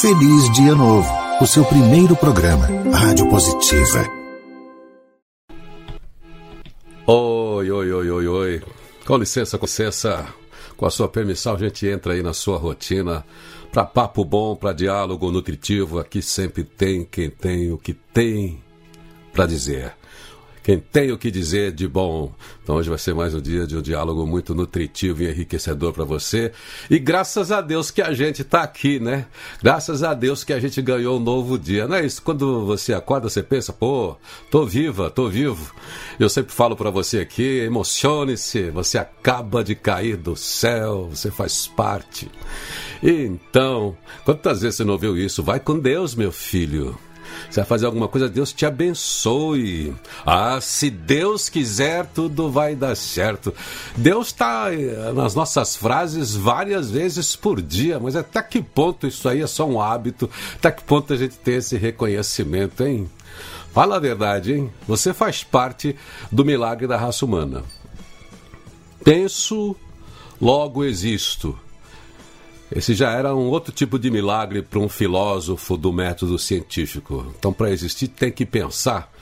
Feliz Dia Novo, o seu primeiro programa, Rádio Positiva. Oi, oi, oi, oi, oi. Com licença, com licença. Com a sua permissão, a gente entra aí na sua rotina para papo bom, para diálogo nutritivo. Aqui sempre tem quem tem o que tem para dizer quem tem o que dizer de bom. Então hoje vai ser mais um dia de um diálogo muito nutritivo e enriquecedor para você. E graças a Deus que a gente está aqui, né? Graças a Deus que a gente ganhou um novo dia. Não é isso? Quando você acorda, você pensa, pô, tô viva, tô vivo. Eu sempre falo para você aqui, emocione-se, você acaba de cair do céu, você faz parte. Então, quantas vezes você não ouviu isso? Vai com Deus, meu filho. Você vai fazer alguma coisa, Deus te abençoe. Ah, se Deus quiser, tudo vai dar certo. Deus está eh, nas nossas frases várias vezes por dia, mas até que ponto isso aí é só um hábito? Até que ponto a gente tem esse reconhecimento, hein? Fala a verdade, hein? Você faz parte do milagre da raça humana. Penso, logo existo. Esse já era um outro tipo de milagre para um filósofo do método científico. Então, para existir, tem que pensar.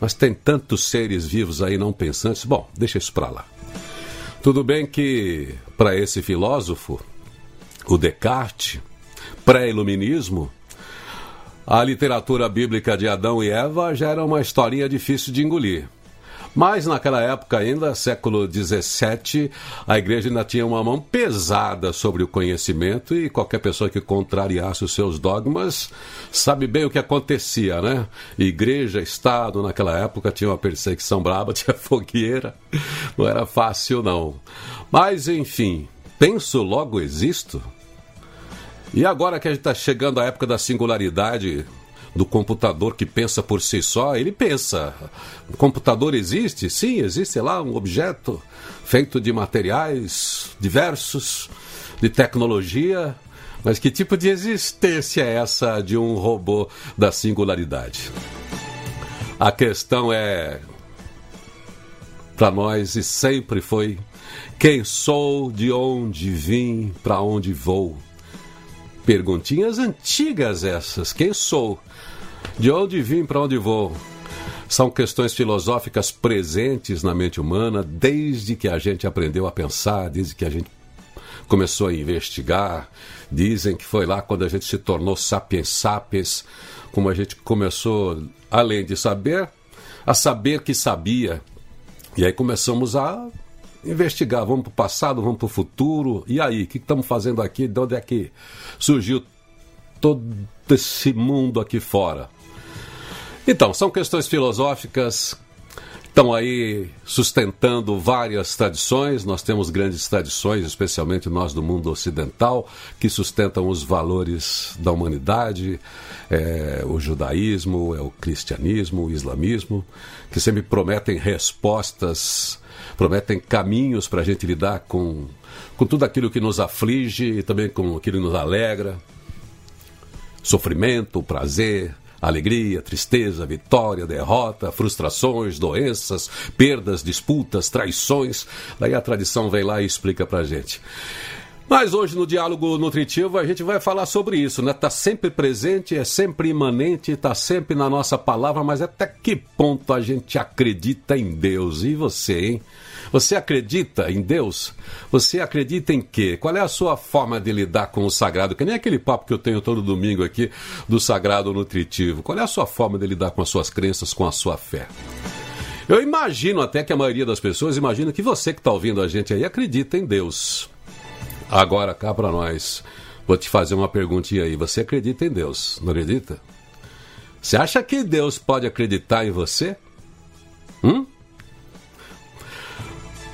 Mas tem tantos seres vivos aí não pensantes. Bom, deixa isso para lá. Tudo bem que, para esse filósofo, o Descartes, pré-iluminismo, a literatura bíblica de Adão e Eva já era uma historinha difícil de engolir. Mas naquela época ainda, século XVII, a igreja ainda tinha uma mão pesada sobre o conhecimento e qualquer pessoa que contrariasse os seus dogmas sabe bem o que acontecia, né? Igreja, Estado, naquela época tinha uma perseguição braba, tinha fogueira, não era fácil não. Mas enfim, penso logo existo. E agora que a gente está chegando à época da singularidade, do computador que pensa por si só, ele pensa. O computador existe? Sim, existe lá um objeto feito de materiais diversos, de tecnologia. Mas que tipo de existência é essa de um robô da singularidade? A questão é, para nós, e sempre foi: quem sou, de onde vim, para onde vou? Perguntinhas antigas essas: quem sou? De onde vim, para onde vou? São questões filosóficas presentes na mente humana desde que a gente aprendeu a pensar, desde que a gente começou a investigar. Dizem que foi lá quando a gente se tornou sapiens sapiens, como a gente começou, além de saber, a saber que sabia. E aí começamos a investigar, vamos para o passado, vamos para o futuro. E aí, o que estamos fazendo aqui? De onde é que surgiu todo esse mundo aqui fora? Então, são questões filosóficas, estão aí sustentando várias tradições. Nós temos grandes tradições, especialmente nós do mundo ocidental, que sustentam os valores da humanidade, é, o judaísmo, é o cristianismo, o islamismo, que sempre prometem respostas, prometem caminhos para a gente lidar com, com tudo aquilo que nos aflige e também com aquilo que nos alegra. Sofrimento, prazer, alegria, tristeza, vitória, derrota, frustrações, doenças, perdas, disputas, traições. Daí a tradição vem lá e explica pra gente. Mas hoje no diálogo nutritivo a gente vai falar sobre isso, né? Tá sempre presente, é sempre imanente, está sempre na nossa palavra, mas até que ponto a gente acredita em Deus? E você, hein? Você acredita em Deus? Você acredita em quê? Qual é a sua forma de lidar com o sagrado? Que nem aquele papo que eu tenho todo domingo aqui do sagrado nutritivo. Qual é a sua forma de lidar com as suas crenças, com a sua fé? Eu imagino até que a maioria das pessoas imagina que você que está ouvindo a gente aí acredita em Deus. Agora cá para nós, vou te fazer uma perguntinha aí. Você acredita em Deus? Não acredita? Você acha que Deus pode acreditar em você? Hum?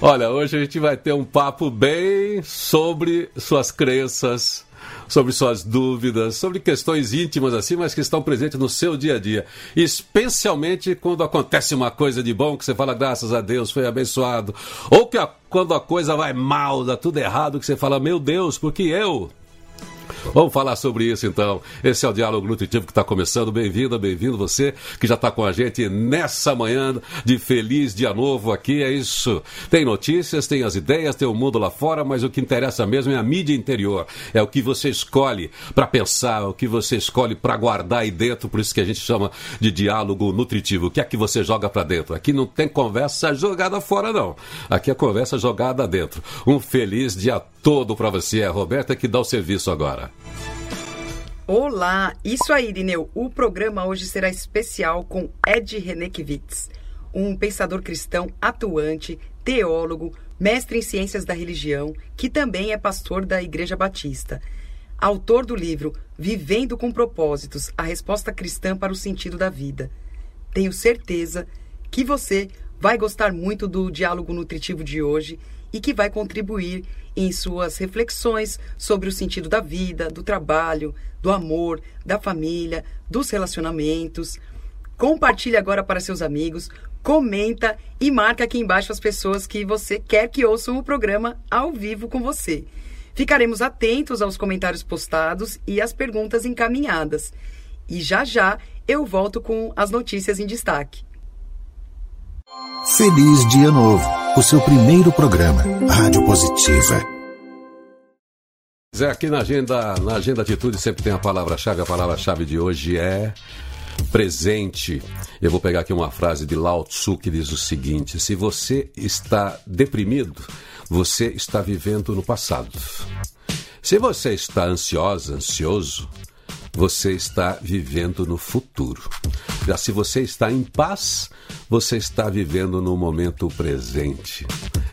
Olha, hoje a gente vai ter um papo bem sobre suas crenças, sobre suas dúvidas, sobre questões íntimas assim, mas que estão presentes no seu dia a dia. Especialmente quando acontece uma coisa de bom que você fala, graças a Deus, foi abençoado. Ou que a, quando a coisa vai mal, dá tudo errado, que você fala, meu Deus, porque eu? Vamos falar sobre isso então. Esse é o Diálogo Nutritivo que está começando. Bem-vindo, bem-vindo você que já está com a gente nessa manhã de feliz dia novo aqui. É isso. Tem notícias, tem as ideias, tem o mundo lá fora, mas o que interessa mesmo é a mídia interior. É o que você escolhe para pensar, o que você escolhe para guardar aí dentro. Por isso que a gente chama de diálogo nutritivo. O que é que você joga para dentro? Aqui não tem conversa jogada fora, não. Aqui é conversa jogada dentro. Um feliz dia todo para você. É a Roberta que dá o serviço agora. Olá, isso aí, Irineu. O programa hoje será especial com Ed Renekiewicz, um pensador cristão atuante, teólogo, mestre em ciências da religião, que também é pastor da Igreja Batista. Autor do livro Vivendo com Propósitos: A Resposta Cristã para o Sentido da Vida. Tenho certeza que você vai gostar muito do diálogo nutritivo de hoje e que vai contribuir em suas reflexões sobre o sentido da vida, do trabalho, do amor, da família, dos relacionamentos. Compartilhe agora para seus amigos, comenta e marca aqui embaixo as pessoas que você quer que ouçam o programa ao vivo com você. Ficaremos atentos aos comentários postados e às perguntas encaminhadas. E já já eu volto com as notícias em destaque. Feliz Dia Novo, o seu primeiro programa, Rádio Positiva. Zé, aqui na agenda, na agenda Atitude sempre tem a palavra-chave. A palavra-chave de hoje é presente. Eu vou pegar aqui uma frase de Lao Tzu que diz o seguinte: se você está deprimido, você está vivendo no passado. Se você está ansiosa, ansioso, você está vivendo no futuro. Já se você está em paz, você está vivendo no momento presente.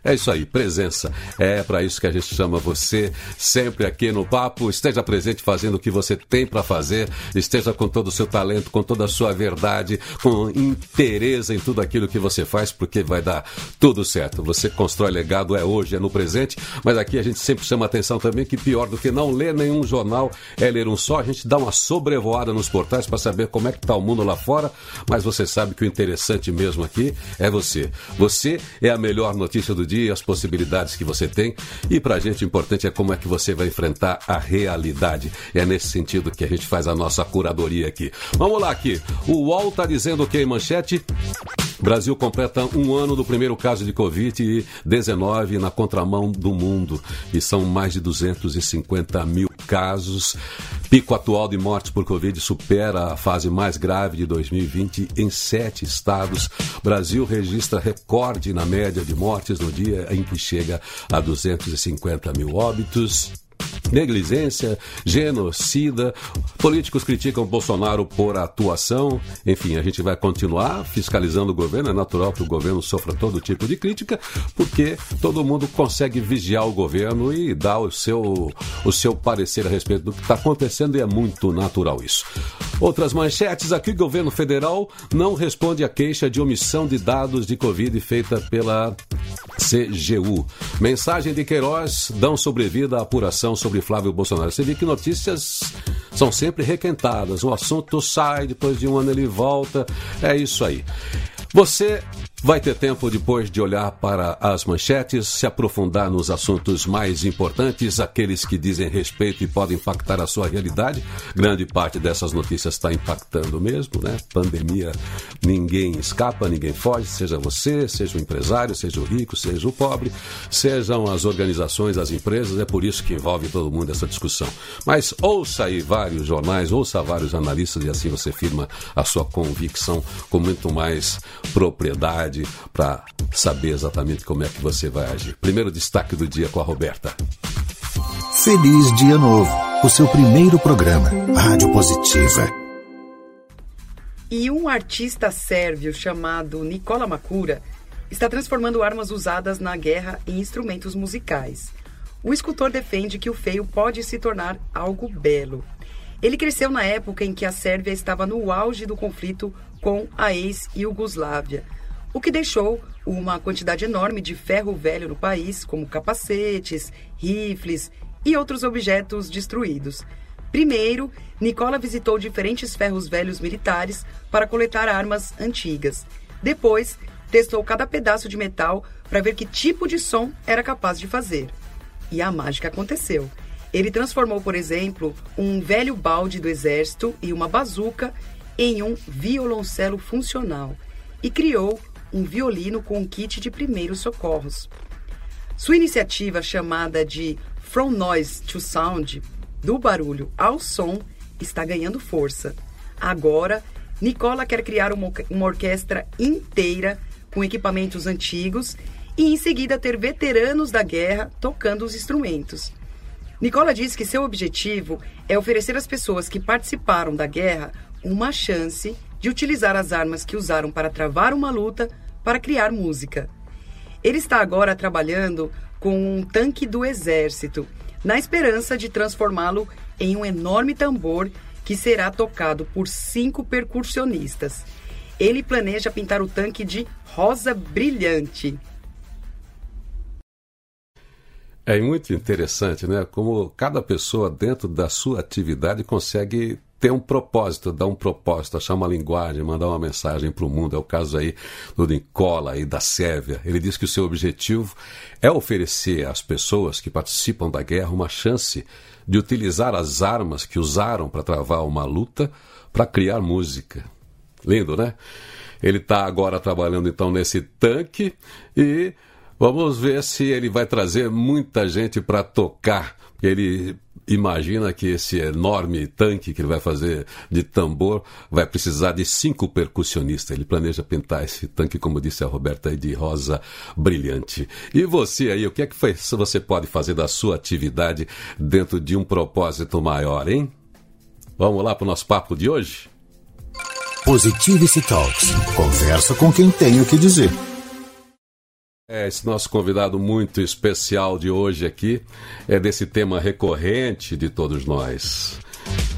É isso aí, presença. É para isso que a gente chama você sempre aqui no Papo. Esteja presente fazendo o que você tem para fazer, esteja com todo o seu talento, com toda a sua verdade, com interesse em tudo aquilo que você faz, porque vai dar tudo certo. Você constrói legado, é hoje, é no presente, mas aqui a gente sempre chama atenção também que pior do que não ler nenhum jornal é ler um só. A gente dá uma sobrevoada nos portais para saber como é que está o mundo lá fora, mas você sabe que o interessante mesmo aqui é você. Você é a melhor notícia do dia, as possibilidades que você tem e para a gente o importante é como é que você vai enfrentar a realidade. É nesse sentido que a gente faz a nossa curadoria aqui. Vamos lá aqui. O UOL está dizendo o que em manchete? Brasil completa um ano do primeiro caso de Covid-19 na contramão do mundo e são mais de 250 mil casos. Pico atual de mortes por Covid supera a fase mais grave de 2020 em sete estados. Brasil registra recorde na média de mortes no dia em que chega a 250 mil óbitos negligência, genocida. Políticos criticam Bolsonaro por atuação. Enfim, a gente vai continuar fiscalizando o governo. É natural que o governo sofra todo tipo de crítica, porque todo mundo consegue vigiar o governo e dar o seu, o seu parecer a respeito do que está acontecendo e é muito natural isso. Outras manchetes aqui: o governo federal não responde à queixa de omissão de dados de Covid feita pela CGU. Mensagem de Queiroz dão sobrevida à apuração sobre Flávio Bolsonaro. Você vê que notícias são sempre requentadas. O assunto sai, depois de um ano ele volta. É isso aí. Você Vai ter tempo depois de olhar para as manchetes, se aprofundar nos assuntos mais importantes, aqueles que dizem respeito e podem impactar a sua realidade. Grande parte dessas notícias está impactando mesmo, né? Pandemia, ninguém escapa, ninguém foge, seja você, seja o empresário, seja o rico, seja o pobre, sejam as organizações, as empresas, é por isso que envolve todo mundo essa discussão. Mas ouça aí vários jornais, ouça vários analistas e assim você firma a sua convicção com muito mais propriedade para saber exatamente como é que você vai agir. Primeiro destaque do dia com a Roberta. Feliz Dia Novo, o seu primeiro programa, Rádio Positiva. E um artista sérvio chamado Nicola Makura está transformando armas usadas na guerra em instrumentos musicais. O escultor defende que o feio pode se tornar algo belo. Ele cresceu na época em que a Sérvia estava no auge do conflito com a ex-Iugoslávia o que deixou uma quantidade enorme de ferro velho no país, como capacetes, rifles e outros objetos destruídos. Primeiro, Nicola visitou diferentes ferros velhos militares para coletar armas antigas. Depois, testou cada pedaço de metal para ver que tipo de som era capaz de fazer. E a mágica aconteceu. Ele transformou, por exemplo, um velho balde do exército e uma bazuca em um violoncelo funcional e criou um violino com um kit de primeiros socorros. Sua iniciativa, chamada de From Noise to Sound, do barulho ao som, está ganhando força. Agora, Nicola quer criar uma, uma orquestra inteira com equipamentos antigos e em seguida ter veteranos da guerra tocando os instrumentos. Nicola diz que seu objetivo é oferecer às pessoas que participaram da guerra uma chance de utilizar as armas que usaram para travar uma luta para criar música. Ele está agora trabalhando com um tanque do exército, na esperança de transformá-lo em um enorme tambor que será tocado por cinco percussionistas. Ele planeja pintar o tanque de rosa brilhante. É muito interessante, né? Como cada pessoa dentro da sua atividade consegue ter um propósito, dar um propósito, achar uma linguagem, mandar uma mensagem para o mundo. É o caso aí do Nicola e da Sérvia. Ele diz que o seu objetivo é oferecer às pessoas que participam da guerra uma chance de utilizar as armas que usaram para travar uma luta para criar música. Lindo, né? Ele está agora trabalhando então nesse tanque e Vamos ver se ele vai trazer muita gente para tocar. Ele imagina que esse enorme tanque que ele vai fazer de tambor vai precisar de cinco percussionistas. Ele planeja pintar esse tanque, como disse a Roberta, de rosa brilhante. E você aí, o que é que você pode fazer da sua atividade dentro de um propósito maior, hein? Vamos lá para o nosso papo de hoje? Positivity Talks. Conversa com quem tem o que dizer. É, esse nosso convidado muito especial de hoje aqui é desse tema recorrente de todos nós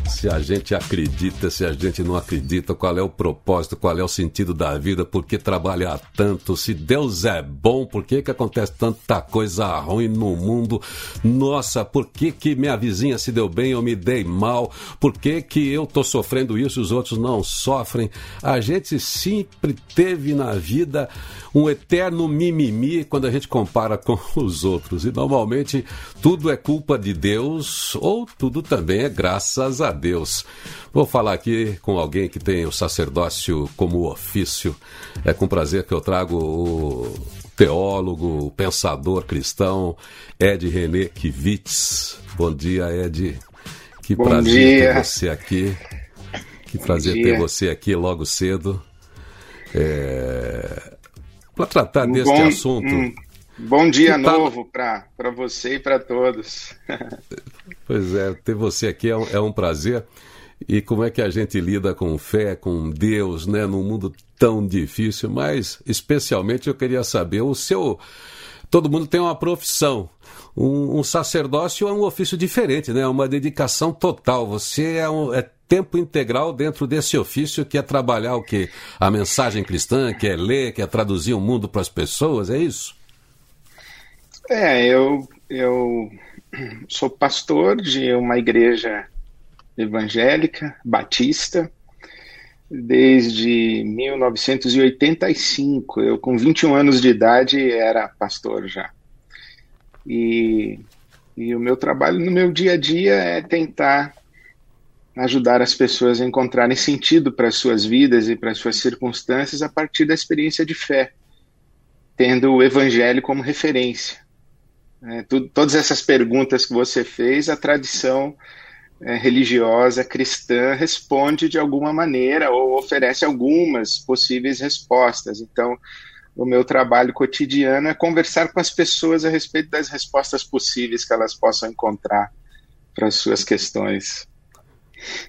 se a gente acredita, se a gente não acredita, qual é o propósito, qual é o sentido da vida, por que trabalhar tanto, se Deus é bom, por que, que acontece tanta coisa ruim no mundo, nossa, por que, que minha vizinha se deu bem, eu me dei mal, por que, que eu estou sofrendo isso e os outros não sofrem. A gente sempre teve na vida um eterno mimimi quando a gente compara com os outros, e normalmente tudo é culpa de Deus ou tudo também é graças a Deus. Vou falar aqui com alguém que tem o sacerdócio como ofício. É com prazer que eu trago o teólogo, pensador cristão, Ed René Kivitz. Bom dia, Ed. Que Bom prazer dia. ter você aqui. Que Bom prazer dia. ter você aqui logo cedo. É... Para tratar um deste bom, assunto. Um bom dia novo para você e para todos. Pois é, ter você aqui é um, é um prazer. E como é que a gente lida com fé, com Deus, né, num mundo tão difícil? Mas, especialmente, eu queria saber o seu. Todo mundo tem uma profissão. Um, um sacerdócio é um ofício diferente, né? É uma dedicação total. Você é, um, é tempo integral dentro desse ofício que é trabalhar o quê? A mensagem cristã, que é ler, que é traduzir o mundo para as pessoas, é isso? É, eu, eu sou pastor de uma igreja evangélica, batista, desde 1985. Eu, com 21 anos de idade, era pastor já. E, e o meu trabalho no meu dia a dia é tentar ajudar as pessoas a encontrarem sentido para as suas vidas e para as suas circunstâncias a partir da experiência de fé, tendo o evangelho como referência. É, tu, todas essas perguntas que você fez, a tradição é, religiosa cristã responde de alguma maneira ou oferece algumas possíveis respostas. Então, o meu trabalho cotidiano é conversar com as pessoas a respeito das respostas possíveis que elas possam encontrar para as suas questões.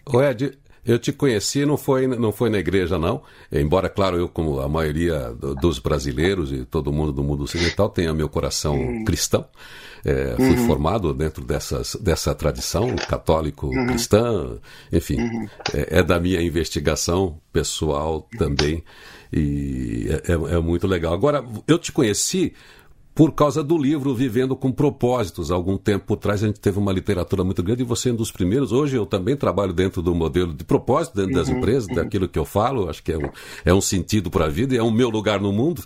O Ed, eu te conheci, não foi, não foi na igreja, não. Embora, claro, eu, como a maioria dos brasileiros e todo mundo do mundo ocidental, tenha meu coração uhum. cristão. É, fui uhum. formado dentro dessas, dessa tradição católico-cristã, uhum. enfim, uhum. é, é, da minha investigação pessoal também, e é, é, é muito legal. Agora, eu te conheci por causa do livro Vivendo com Propósitos. Algum tempo atrás a gente teve uma literatura muito grande e você é um dos primeiros. Hoje eu também trabalho dentro do modelo de propósito, dentro das uhum, empresas, uhum. daquilo que eu falo. Acho que é um, é um sentido para a vida, é o meu lugar no mundo.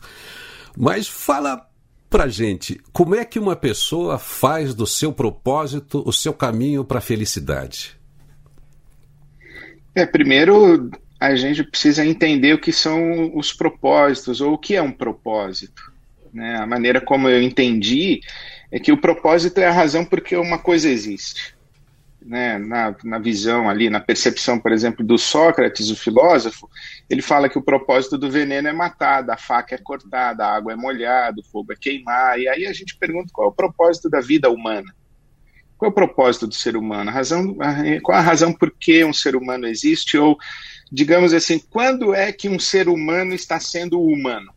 Mas fala pra gente, como é que uma pessoa faz do seu propósito o seu caminho para a felicidade? É, primeiro a gente precisa entender o que são os propósitos ou o que é um propósito. Né? A maneira como eu entendi é que o propósito é a razão por que uma coisa existe. Né? Na, na visão ali, na percepção, por exemplo, do Sócrates, o filósofo, ele fala que o propósito do veneno é matar, da faca é cortar, da água é molhar, do fogo é queimar. E aí a gente pergunta qual é o propósito da vida humana. Qual é o propósito do ser humano? A razão, qual a razão por que um ser humano existe? Ou, digamos assim, quando é que um ser humano está sendo humano?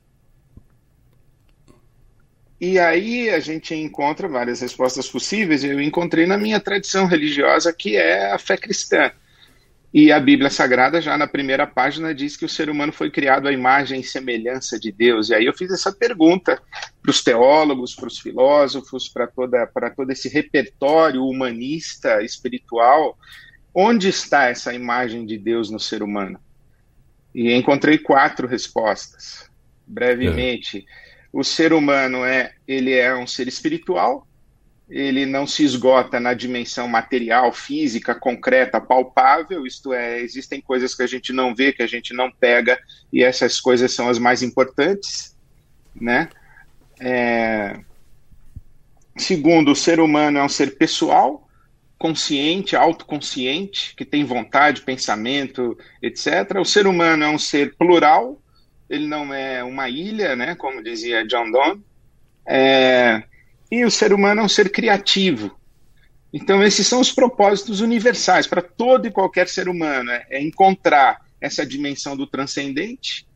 E aí a gente encontra várias respostas possíveis. Eu encontrei na minha tradição religiosa, que é a fé cristã. E a Bíblia Sagrada, já na primeira página, diz que o ser humano foi criado à imagem e semelhança de Deus. E aí eu fiz essa pergunta para os teólogos, para os filósofos, para todo esse repertório humanista, espiritual: onde está essa imagem de Deus no ser humano? E encontrei quatro respostas. Brevemente. É o ser humano é, ele é um ser espiritual, ele não se esgota na dimensão material, física, concreta, palpável, isto é, existem coisas que a gente não vê, que a gente não pega, e essas coisas são as mais importantes, né? É... Segundo, o ser humano é um ser pessoal, consciente, autoconsciente, que tem vontade, pensamento, etc. O ser humano é um ser plural, ele não é uma ilha, né, como dizia John Donne, é, e o ser humano é um ser criativo. Então, esses são os propósitos universais para todo e qualquer ser humano: é, é encontrar essa dimensão do transcendente,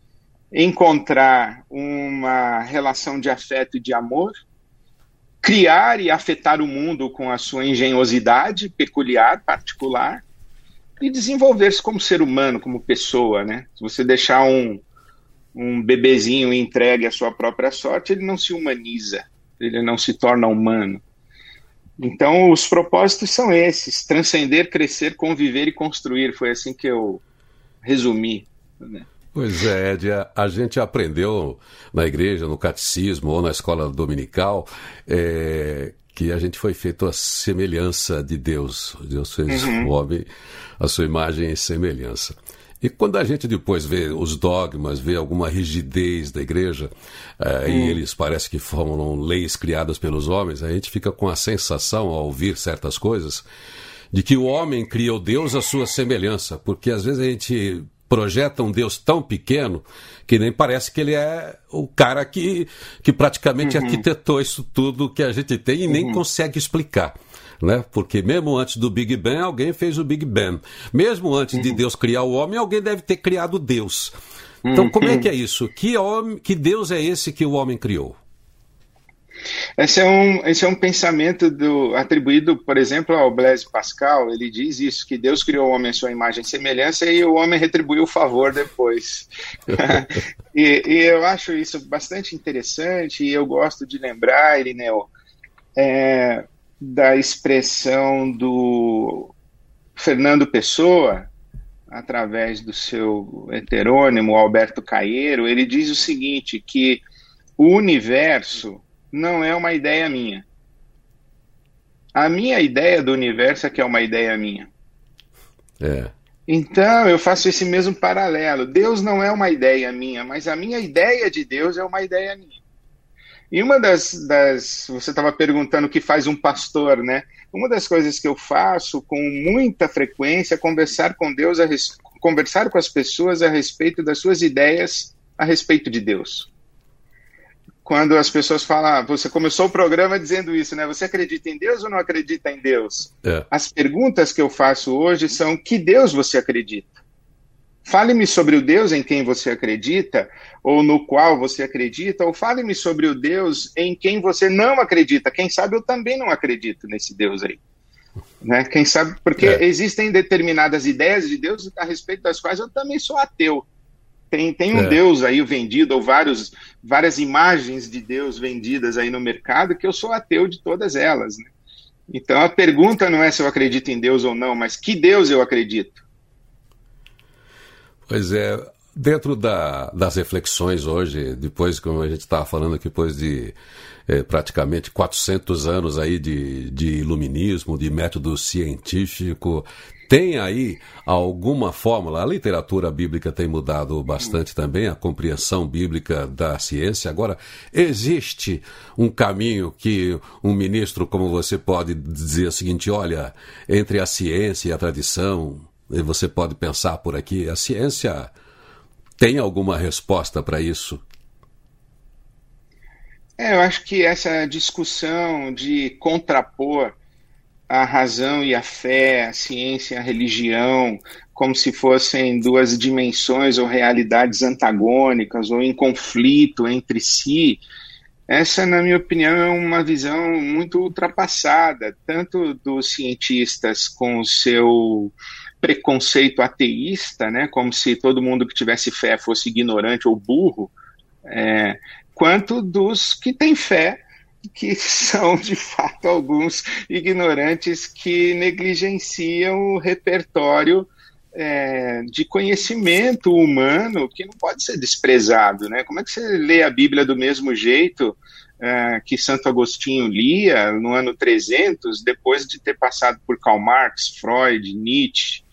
encontrar uma relação de afeto e de amor, criar e afetar o mundo com a sua engenhosidade peculiar, particular, e desenvolver-se como ser humano, como pessoa, né? Se você deixar um, um bebezinho entregue à sua própria sorte, ele não se humaniza, ele não se torna humano. Então, os propósitos são esses: transcender, crescer, conviver e construir. Foi assim que eu resumi. Né? Pois é, Ed, a, gente aprendeu na igreja, no catecismo ou na escola dominical é, que a gente foi feito a semelhança de Deus. Deus fez uhum. o homem a sua imagem e semelhança. E quando a gente depois vê os dogmas, vê alguma rigidez da igreja, uh, e hum. eles parece que formulam leis criadas pelos homens, a gente fica com a sensação, ao ouvir certas coisas, de que o homem criou Deus à sua semelhança, porque às vezes a gente projeta um Deus tão pequeno que nem parece que ele é o cara que, que praticamente uhum. arquitetou isso tudo que a gente tem e nem uhum. consegue explicar né? Porque mesmo antes do Big Bang, alguém fez o Big Bang. Mesmo antes uhum. de Deus criar o homem, alguém deve ter criado Deus. Então, como é uhum. que é isso? Que, homem, que Deus é esse que o homem criou? Esse é um, esse é um pensamento do, atribuído, por exemplo, ao Blaise Pascal. Ele diz isso, que Deus criou o homem à sua imagem e semelhança e o homem retribuiu o favor depois. e, e, eu acho isso bastante interessante e eu gosto de lembrar, Irineu, é, da expressão do Fernando Pessoa, através do seu heterônimo Alberto Caeiro, ele diz o seguinte, que o universo não é uma ideia minha. A minha ideia do universo é que é uma ideia minha. É. Então, eu faço esse mesmo paralelo. Deus não é uma ideia minha, mas a minha ideia de Deus é uma ideia minha. E uma das, das você estava perguntando o que faz um pastor, né? Uma das coisas que eu faço com muita frequência é conversar com Deus, a res, conversar com as pessoas a respeito das suas ideias a respeito de Deus. Quando as pessoas falam, ah, você começou o programa dizendo isso, né? Você acredita em Deus ou não acredita em Deus? É. As perguntas que eu faço hoje são: que Deus você acredita? Fale-me sobre o Deus em quem você acredita, ou no qual você acredita, ou fale-me sobre o Deus em quem você não acredita. Quem sabe eu também não acredito nesse Deus aí. Né? Quem sabe, porque é. existem determinadas ideias de Deus a respeito das quais eu também sou ateu. Tem, tem um é. Deus aí vendido, ou vários, várias imagens de Deus vendidas aí no mercado, que eu sou ateu de todas elas. Né? Então a pergunta não é se eu acredito em Deus ou não, mas que Deus eu acredito. Pois é, dentro da, das reflexões hoje, depois, como a gente estava falando aqui, depois de é, praticamente 400 anos aí de, de iluminismo, de método científico, tem aí alguma fórmula? A literatura bíblica tem mudado bastante também, a compreensão bíblica da ciência. Agora, existe um caminho que um ministro como você pode dizer o seguinte: olha, entre a ciência e a tradição, você pode pensar por aqui, a ciência tem alguma resposta para isso? É, eu acho que essa discussão de contrapor a razão e a fé, a ciência e a religião, como se fossem duas dimensões ou realidades antagônicas ou em conflito entre si, essa, na minha opinião, é uma visão muito ultrapassada, tanto dos cientistas com o seu preconceito ateísta, né, como se todo mundo que tivesse fé fosse ignorante ou burro, é, quanto dos que têm fé que são de fato alguns ignorantes que negligenciam o repertório é, de conhecimento humano que não pode ser desprezado, né? Como é que você lê a Bíblia do mesmo jeito é, que Santo Agostinho lia no ano 300, depois de ter passado por Karl Marx, Freud, Nietzsche,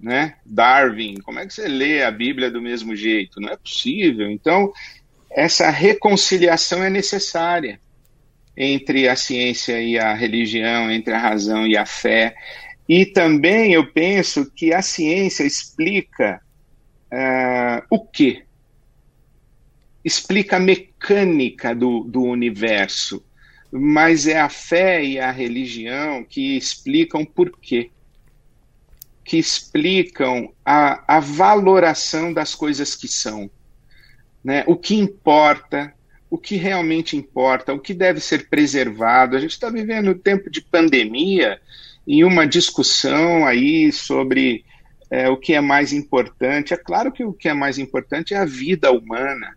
né? Darwin? Como é que você lê a Bíblia do mesmo jeito? Não é possível. Então, essa reconciliação é necessária entre a ciência e a religião, entre a razão e a fé. E também eu penso que a ciência explica uh, o quê? Explica a mecânica do, do universo, mas é a fé e a religião que explicam por quê. Que explicam a, a valoração das coisas que são. Né? O que importa, o que realmente importa, o que deve ser preservado. A gente está vivendo um tempo de pandemia e uma discussão aí sobre é, o que é mais importante. É claro que o que é mais importante é a vida humana.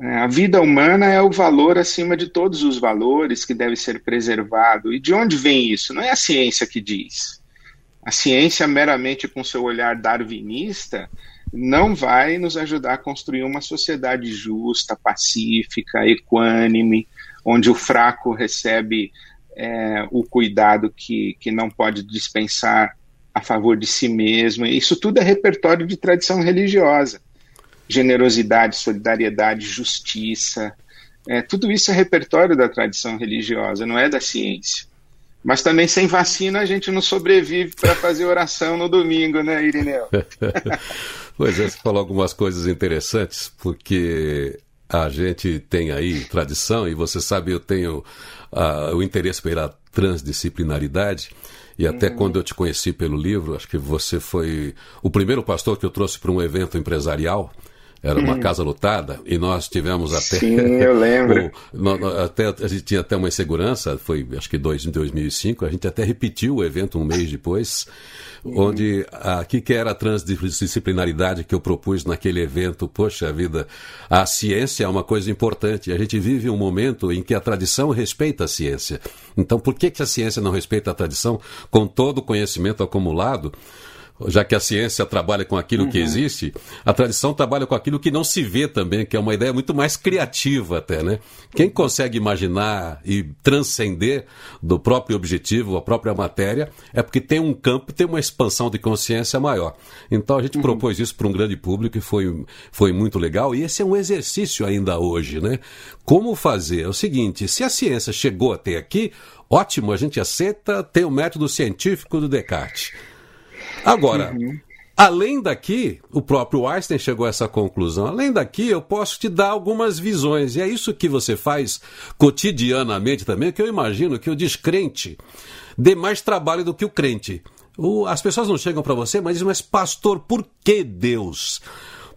É, a vida humana é o valor acima de todos os valores que deve ser preservado. E de onde vem isso? Não é a ciência que diz. A ciência, meramente com seu olhar darwinista, não vai nos ajudar a construir uma sociedade justa, pacífica, equânime, onde o fraco recebe é, o cuidado que, que não pode dispensar a favor de si mesmo. Isso tudo é repertório de tradição religiosa. Generosidade, solidariedade, justiça. É, tudo isso é repertório da tradição religiosa, não é da ciência. Mas também sem vacina a gente não sobrevive para fazer oração no domingo, né, Irineu? pois é, você falou algumas coisas interessantes, porque a gente tem aí tradição, e você sabe, eu tenho uh, o interesse pela transdisciplinaridade. E até uhum. quando eu te conheci pelo livro, acho que você foi o primeiro pastor que eu trouxe para um evento empresarial. Era uma hum. casa lotada e nós tivemos até. Sim, eu lembro. o, até, a gente tinha até uma insegurança, foi acho que dois, em 2005, a gente até repetiu o evento um mês depois, uhum. onde aqui que era a transdisciplinaridade que eu propus naquele evento, poxa vida, a ciência é uma coisa importante. A gente vive um momento em que a tradição respeita a ciência. Então, por que, que a ciência não respeita a tradição com todo o conhecimento acumulado? Já que a ciência trabalha com aquilo uhum. que existe, a tradição trabalha com aquilo que não se vê também, que é uma ideia muito mais criativa até, né? Quem consegue imaginar e transcender do próprio objetivo, a própria matéria, é porque tem um campo, tem uma expansão de consciência maior. Então a gente uhum. propôs isso para um grande público e foi, foi muito legal. E esse é um exercício ainda hoje, né? Como fazer? É o seguinte, se a ciência chegou até aqui, ótimo, a gente aceita, tem o método científico do Descartes. Agora, uhum. além daqui, o próprio Einstein chegou a essa conclusão. Além daqui, eu posso te dar algumas visões. E é isso que você faz cotidianamente também, que eu imagino que o descrente dê mais trabalho do que o crente. O, as pessoas não chegam para você, mas dizem, mas pastor, por que Deus?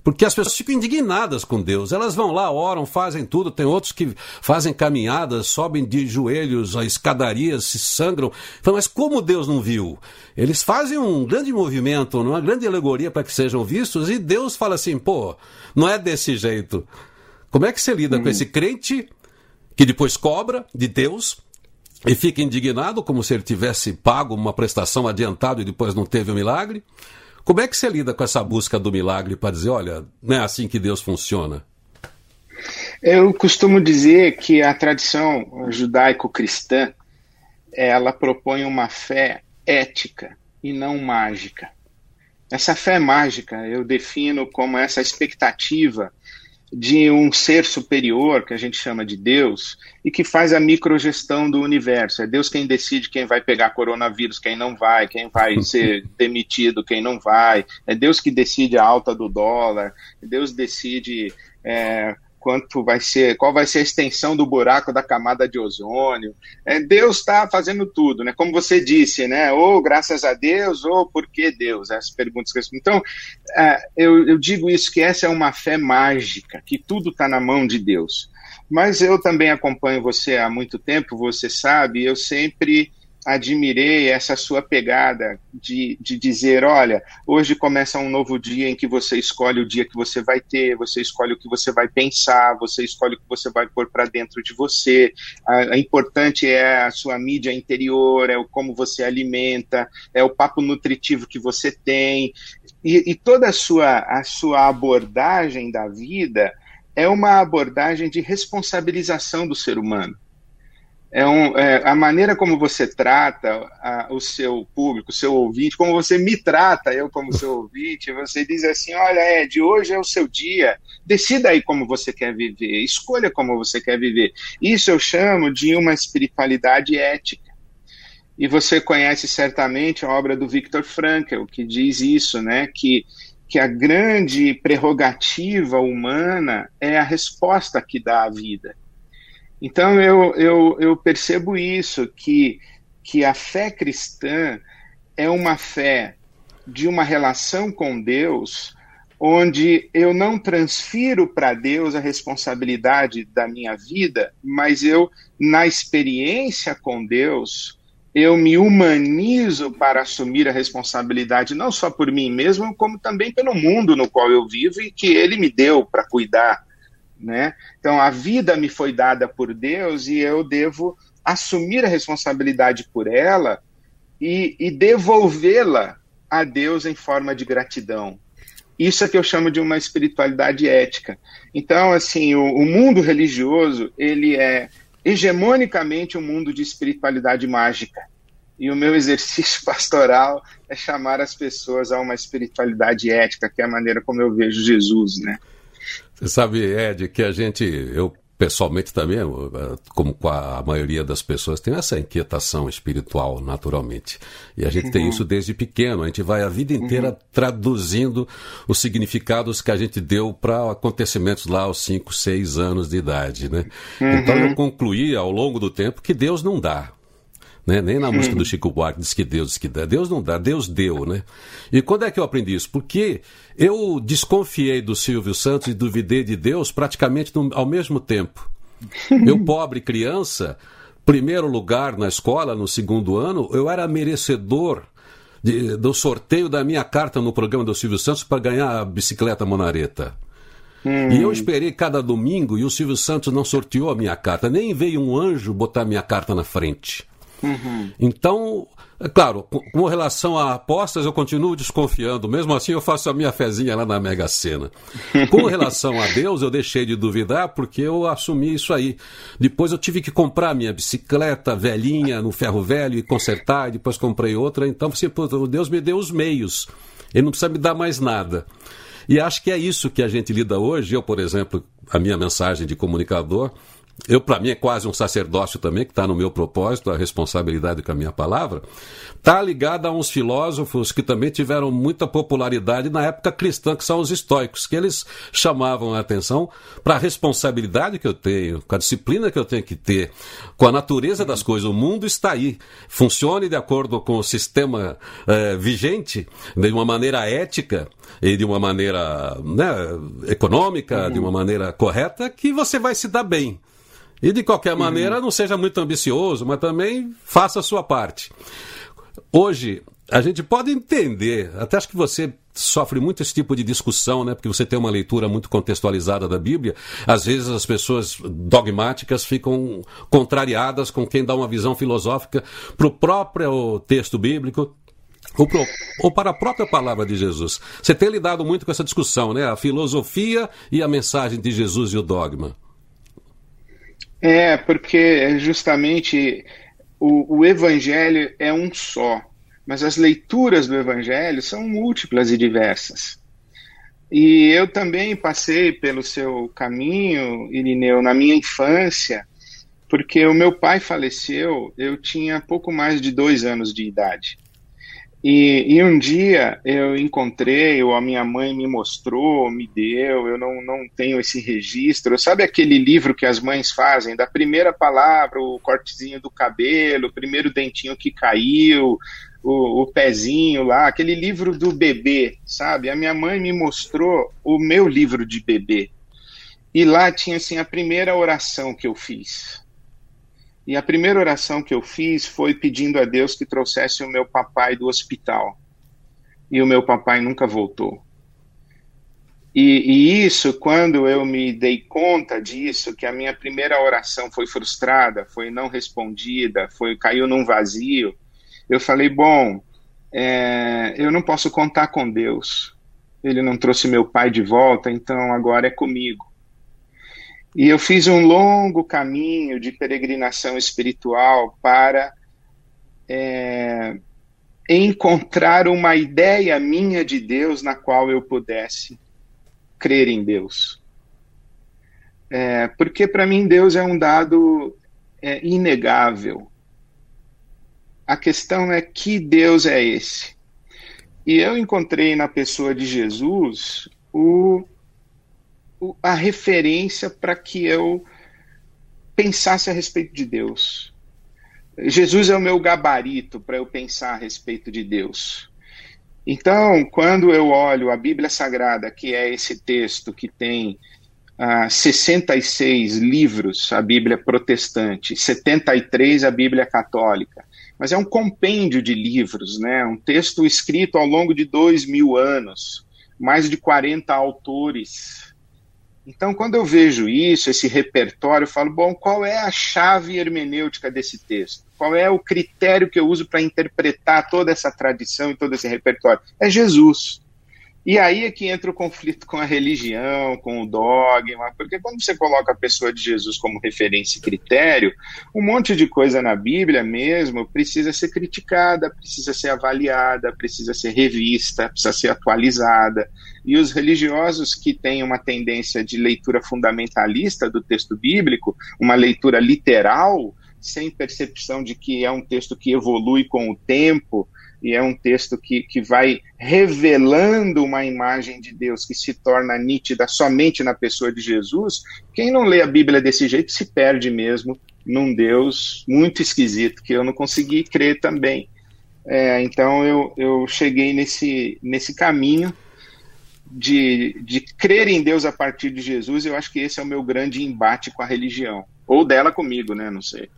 Porque as pessoas ficam indignadas com Deus. Elas vão lá, oram, fazem tudo. Tem outros que fazem caminhadas, sobem de joelhos a escadarias, se sangram. mas como Deus não viu? Eles fazem um grande movimento, uma grande alegoria para que sejam vistos, e Deus fala assim: pô, não é desse jeito. Como é que você lida hum. com esse crente que depois cobra de Deus? E fica indignado como se ele tivesse pago uma prestação adiantada e depois não teve o um milagre? Como é que você lida com essa busca do milagre para dizer, olha, não é assim que Deus funciona? Eu costumo dizer que a tradição judaico-cristã ela propõe uma fé ética e não mágica. Essa fé mágica eu defino como essa expectativa de um ser superior, que a gente chama de Deus, e que faz a microgestão do universo. É Deus quem decide quem vai pegar coronavírus, quem não vai, quem vai ser demitido, quem não vai. É Deus que decide a alta do dólar. Deus decide é, quanto vai ser, qual vai ser a extensão do buraco da camada de ozônio. É, Deus está fazendo tudo, né? Como você disse, né? Ou graças a Deus, ou por que Deus? Essas perguntas. Então, é, eu, eu digo isso que essa é uma fé mágica, que tudo está na mão de Deus. Mas eu também acompanho você há muito tempo, você sabe, eu sempre admirei essa sua pegada de, de dizer: olha, hoje começa um novo dia em que você escolhe o dia que você vai ter, você escolhe o que você vai pensar, você escolhe o que você vai pôr para dentro de você. A, a, importante é a sua mídia interior, é o como você alimenta, é o papo nutritivo que você tem. E, e toda a sua, a sua abordagem da vida é uma abordagem de responsabilização do ser humano é, um, é, a maneira como você trata a, o seu público, o seu ouvinte, como você me trata, eu como seu ouvinte, você diz assim, olha, Ed, hoje é o seu dia, decida aí como você quer viver, escolha como você quer viver. Isso eu chamo de uma espiritualidade ética. E você conhece certamente a obra do Viktor Frankl, que diz isso, né, que que a grande prerrogativa humana é a resposta que dá à vida. Então eu, eu, eu percebo isso, que, que a fé cristã é uma fé de uma relação com Deus onde eu não transfiro para Deus a responsabilidade da minha vida, mas eu, na experiência com Deus, eu me humanizo para assumir a responsabilidade não só por mim mesmo, como também pelo mundo no qual eu vivo e que Ele me deu para cuidar né? Então a vida me foi dada por Deus e eu devo assumir a responsabilidade por ela e, e devolvê-la a Deus em forma de gratidão. Isso é que eu chamo de uma espiritualidade ética. Então, assim, o, o mundo religioso ele é hegemonicamente um mundo de espiritualidade mágica. E o meu exercício pastoral é chamar as pessoas a uma espiritualidade ética, que é a maneira como eu vejo Jesus, né? Sabe, Ed, que a gente, eu pessoalmente também, como com a maioria das pessoas, tem essa inquietação espiritual naturalmente. E a gente uhum. tem isso desde pequeno. A gente vai a vida inteira uhum. traduzindo os significados que a gente deu para acontecimentos lá aos 5, 6 anos de idade, né? Uhum. Então eu concluí ao longo do tempo que Deus não dá. Né? Nem na música do Chico Buarque diz que Deus diz que dá. Deus não dá, Deus deu, né? E quando é que eu aprendi isso? Porque eu desconfiei do Silvio Santos e duvidei de Deus praticamente no, ao mesmo tempo. Eu, pobre criança, primeiro lugar na escola, no segundo ano, eu era merecedor de, do sorteio da minha carta no programa do Silvio Santos para ganhar a bicicleta Monareta. Hum. E eu esperei cada domingo e o Silvio Santos não sorteou a minha carta, nem veio um anjo botar minha carta na frente. Uhum. Então, é claro, com, com, relação a apostas, eu continuo desconfiando. Mesmo assim, eu faço a minha fezinha lá na Mega Sena. Com relação a Deus, eu deixei de duvidar porque eu assumi isso aí. Depois eu tive que comprar minha bicicleta velhinha no ferro velho e consertar, e depois comprei outra. Então, você, Deus me deu os meios. Ele não precisa me dar mais nada. E acho que é isso que a gente lida hoje. Eu, por exemplo, a minha mensagem de comunicador eu para mim é quase um sacerdócio também que está no meu propósito a responsabilidade com a minha palavra. Está ligada a uns filósofos que também tiveram muita popularidade na época cristã que são os estoicos que eles chamavam a atenção para a responsabilidade que eu tenho com a disciplina que eu tenho que ter com a natureza das coisas. O mundo está aí. Funcione de acordo com o sistema eh, vigente de uma maneira ética e de uma maneira né, econômica de uma maneira correta que você vai se dar bem e de qualquer uhum. maneira, não seja muito ambicioso, mas também faça a sua parte. Hoje, a gente pode entender, até acho que você sofre muito esse tipo de discussão, né? Porque você tem uma leitura muito contextualizada da Bíblia. Às vezes as pessoas dogmáticas ficam contrariadas com quem dá uma visão filosófica para o próprio texto bíblico ou, pro, ou, para a própria palavra de Jesus. Você tem lidado muito com essa discussão, né? A filosofia e a mensagem de Jesus e o dogma. É, porque justamente o, o evangelho é um só, mas as leituras do evangelho são múltiplas e diversas. E eu também passei pelo seu caminho, Irineu, na minha infância, porque o meu pai faleceu, eu tinha pouco mais de dois anos de idade. E, e, um dia eu encontrei, ou a minha mãe me mostrou, me deu, eu não, não tenho esse registro. Sabe aquele livro que as mães fazem, da primeira palavra, o cortezinho do cabelo, o primeiro dentinho que caiu, o, o pezinho lá, aquele livro do bebê, sabe? A minha mãe me mostrou o meu livro de bebê. E lá tinha assim a primeira oração que eu fiz. E a primeira oração que eu fiz foi pedindo a Deus que trouxesse o meu papai do hospital. E o meu papai nunca voltou. E, e, isso, quando eu me dei conta disso, que a minha primeira oração foi frustrada, foi não respondida, foi caiu num vazio, eu falei: bom, é, eu não posso contar com Deus. Ele não trouxe meu pai de volta, então agora é comigo. E eu fiz um longo caminho de peregrinação espiritual para é, encontrar uma ideia minha de Deus na qual eu pudesse crer em Deus. É, porque para mim Deus é um dado é, inegável. A questão é que Deus é esse. E eu encontrei na pessoa de Jesus o a referência para que eu pensasse a respeito de Deus. Jesus é o meu gabarito para eu pensar a respeito de Deus. Então, quando eu olho a Bíblia Sagrada, que é esse texto que tem ah, 66 livros, a Bíblia protestante, 73 a Bíblia católica, mas é um compêndio de livros, né? um texto escrito ao longo de dois mil anos, mais de 40 autores então, quando eu vejo isso, esse repertório, eu falo, bom, qual é a chave hermenêutica desse texto? Qual é o critério que eu uso para interpretar toda essa tradição e todo esse repertório? É Jesus. E aí é que entra o conflito com a religião, com o dogma, porque quando você coloca a pessoa de Jesus como referência e critério, um monte de coisa na Bíblia mesmo precisa ser criticada, precisa ser avaliada, precisa ser revista, precisa ser atualizada. E os religiosos que têm uma tendência de leitura fundamentalista do texto bíblico, uma leitura literal, sem percepção de que é um texto que evolui com o tempo, e é um texto que, que vai revelando uma imagem de Deus que se torna nítida somente na pessoa de Jesus. Quem não lê a Bíblia desse jeito se perde mesmo num Deus muito esquisito, que eu não consegui crer também. É, então eu, eu cheguei nesse, nesse caminho de, de crer em Deus a partir de Jesus. Eu acho que esse é o meu grande embate com a religião. Ou dela comigo, né? Não sei.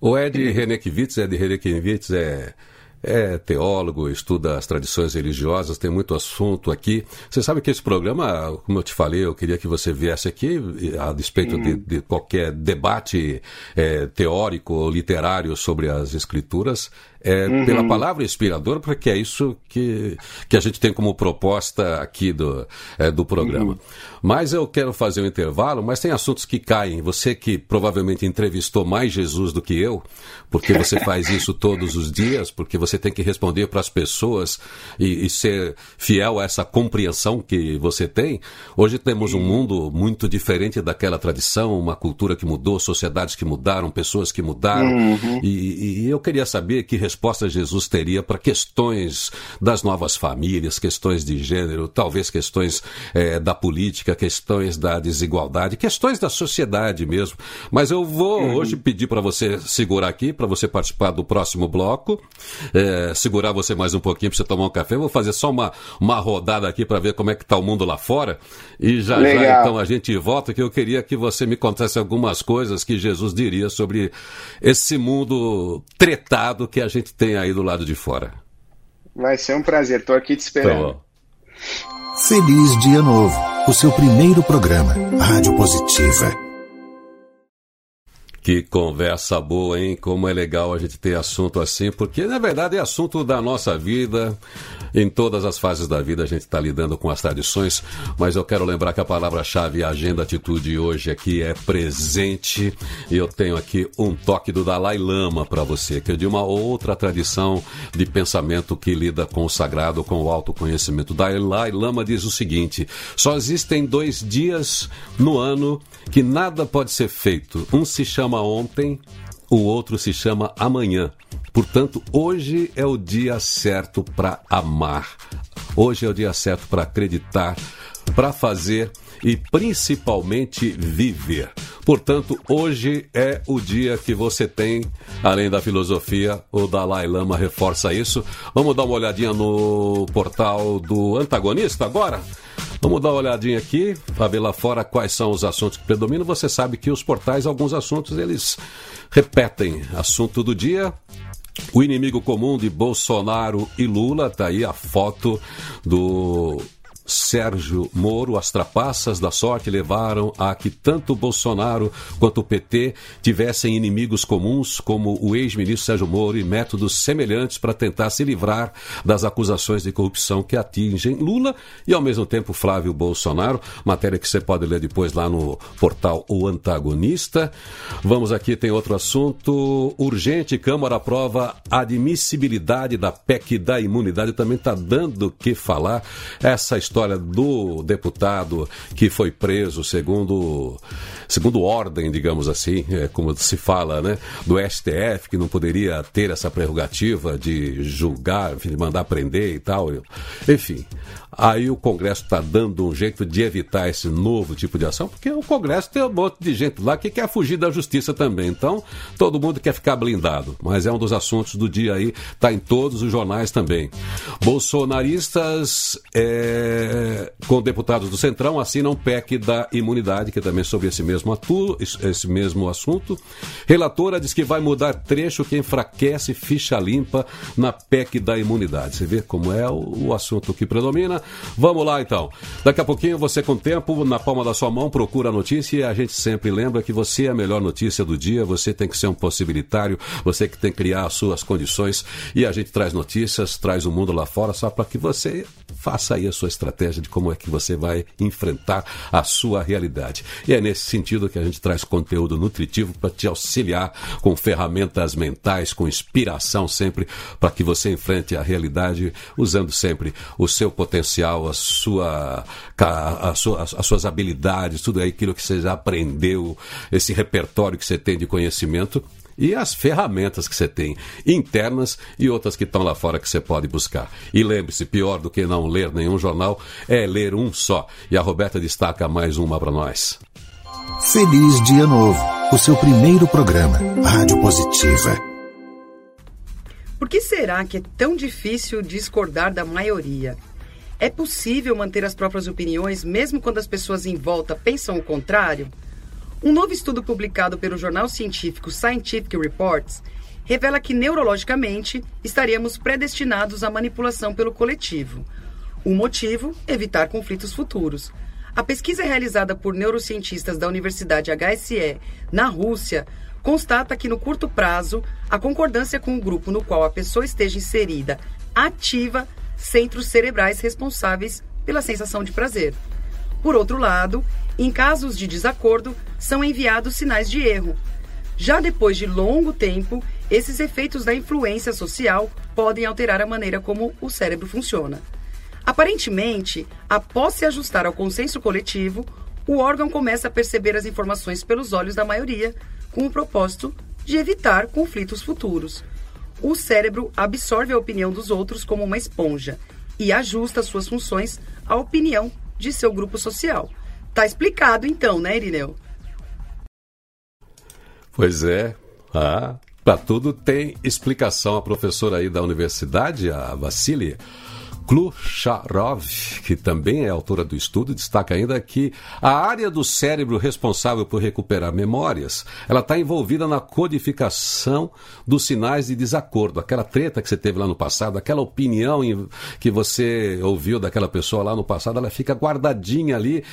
O Ed Renekiewicz, Ed Renekiewicz é é teólogo, estuda as tradições religiosas, tem muito assunto aqui. Você sabe que esse programa, como eu te falei, eu queria que você viesse aqui, a despeito de, uhum. de, qualquer debate é, teórico ou literário sobre as escrituras, é, uhum. pela palavra inspiradora, porque é isso que, que a gente tem como proposta aqui do, é, do programa. Uhum. Mas eu quero fazer um intervalo, mas tem assuntos que caem. Você que provavelmente entrevistou mais Jesus do que eu, porque você faz isso todos os dias, porque você tem que responder para as pessoas e, e, ser fiel a essa compreensão que você tem. Hoje temos um mundo muito diferente daquela tradição, uma cultura que mudou, sociedades que mudaram, pessoas que mudaram. Uhum. E, e eu queria saber que resposta Jesus teria para questões das novas famílias, questões de gênero, talvez questões é, da política, questões da desigualdade, questões da sociedade mesmo. Mas eu vou uhum. hoje pedir para você segurar aqui, para você participar do próximo bloco, é, segurar você mais um pouquinho para você tomar um café. Eu vou fazer só uma, uma rodada aqui para ver como é que está o mundo lá fora. E já Legal. já então a gente volta, que eu queria que você me contasse algumas coisas que Jesus diria sobre esse mundo tretado que a gente gente tem aí do lado de fora. Vai ser um prazer, estou aqui te esperando. Tá Feliz Dia Novo, o seu primeiro programa, Rádio Positiva. Que conversa boa, hein? Como é legal a gente ter assunto assim, porque na verdade é assunto da nossa vida. Em todas as fases da vida a gente está lidando com as tradições, mas eu quero lembrar que a palavra-chave Agenda Atitude hoje aqui é presente. E eu tenho aqui um toque do Dalai Lama para você, que é de uma outra tradição de pensamento que lida com o sagrado, com o autoconhecimento. Dalai Lama diz o seguinte: só existem dois dias no ano que nada pode ser feito. Um se chama ontem, o outro se chama amanhã. Portanto, hoje é o dia certo para amar. Hoje é o dia certo para acreditar, para fazer e principalmente viver. Portanto, hoje é o dia que você tem, além da filosofia, o Dalai Lama reforça isso. Vamos dar uma olhadinha no portal do antagonista agora? Vamos dar uma olhadinha aqui, para ver lá fora quais são os assuntos que predominam. Você sabe que os portais, alguns assuntos, eles repetem. Assunto do dia, o inimigo comum de Bolsonaro e Lula, tá aí a foto do Sérgio Moro, as trapaças da sorte levaram a que tanto Bolsonaro quanto o PT tivessem inimigos comuns, como o ex-ministro Sérgio Moro, e métodos semelhantes para tentar se livrar das acusações de corrupção que atingem Lula e, ao mesmo tempo, Flávio Bolsonaro. Matéria que você pode ler depois lá no portal O Antagonista. Vamos aqui, tem outro assunto urgente. Câmara aprova admissibilidade da PEC da imunidade. Também está dando o que falar. Essa história do deputado que foi preso segundo, segundo ordem, digamos assim, é, como se fala, né, do STF, que não poderia ter essa prerrogativa de julgar, de mandar prender e tal. Enfim, Aí o Congresso está dando um jeito de evitar esse novo tipo de ação, porque o Congresso tem um monte de gente lá que quer fugir da justiça também. Então, todo mundo quer ficar blindado. Mas é um dos assuntos do dia aí, está em todos os jornais também. Bolsonaristas é, com deputados do Centrão assinam PEC da imunidade, que é também sobre esse mesmo, atu, esse mesmo assunto. Relatora diz que vai mudar trecho que enfraquece ficha limpa na PEC da imunidade. Você vê como é o, o assunto que predomina. Vamos lá então. Daqui a pouquinho você com tempo na palma da sua mão procura a notícia e a gente sempre lembra que você é a melhor notícia do dia, você tem que ser um possibilitário, você que tem que criar as suas condições e a gente traz notícias, traz o mundo lá fora só para que você faça aí a sua estratégia de como é que você vai enfrentar a sua realidade. E é nesse sentido que a gente traz conteúdo nutritivo para te auxiliar com ferramentas mentais, com inspiração sempre para que você enfrente a realidade usando sempre o seu potencial a sua, a, sua, as suas habilidades, tudo aquilo que você já aprendeu, esse repertório que você tem de conhecimento e as ferramentas que você tem internas e outras que estão lá fora que você pode buscar. E lembre-se, pior do que não ler nenhum jornal é ler um só. E a Roberta destaca mais uma para nós. Feliz Dia Novo, o seu primeiro programa, Rádio Positiva. Por que será que é tão difícil discordar da maioria? É possível manter as próprias opiniões mesmo quando as pessoas em volta pensam o contrário? Um novo estudo publicado pelo jornal científico Scientific Reports revela que neurologicamente estaríamos predestinados à manipulação pelo coletivo. O motivo? Evitar conflitos futuros. A pesquisa realizada por neurocientistas da Universidade HSE, na Rússia, constata que no curto prazo, a concordância com o grupo no qual a pessoa esteja inserida ativa centros cerebrais responsáveis pela sensação de prazer. Por outro lado, em casos de desacordo, são enviados sinais de erro. Já depois de longo tempo, esses efeitos da influência social podem alterar a maneira como o cérebro funciona. Aparentemente, após se ajustar ao consenso coletivo, o órgão começa a perceber as informações pelos olhos da maioria, com o propósito de evitar conflitos futuros o cérebro absorve a opinião dos outros como uma esponja e ajusta suas funções à opinião de seu grupo social. Tá explicado então, né, Irineu? Pois é. Ah, para tudo tem explicação. A professora aí da universidade, a Vassili, Klucharov, que também é autora do estudo, destaca ainda que a área do cérebro responsável por recuperar memórias, ela está envolvida na codificação dos sinais de desacordo, aquela treta que você teve lá no passado, aquela opinião que você ouviu daquela pessoa lá no passado, ela fica guardadinha ali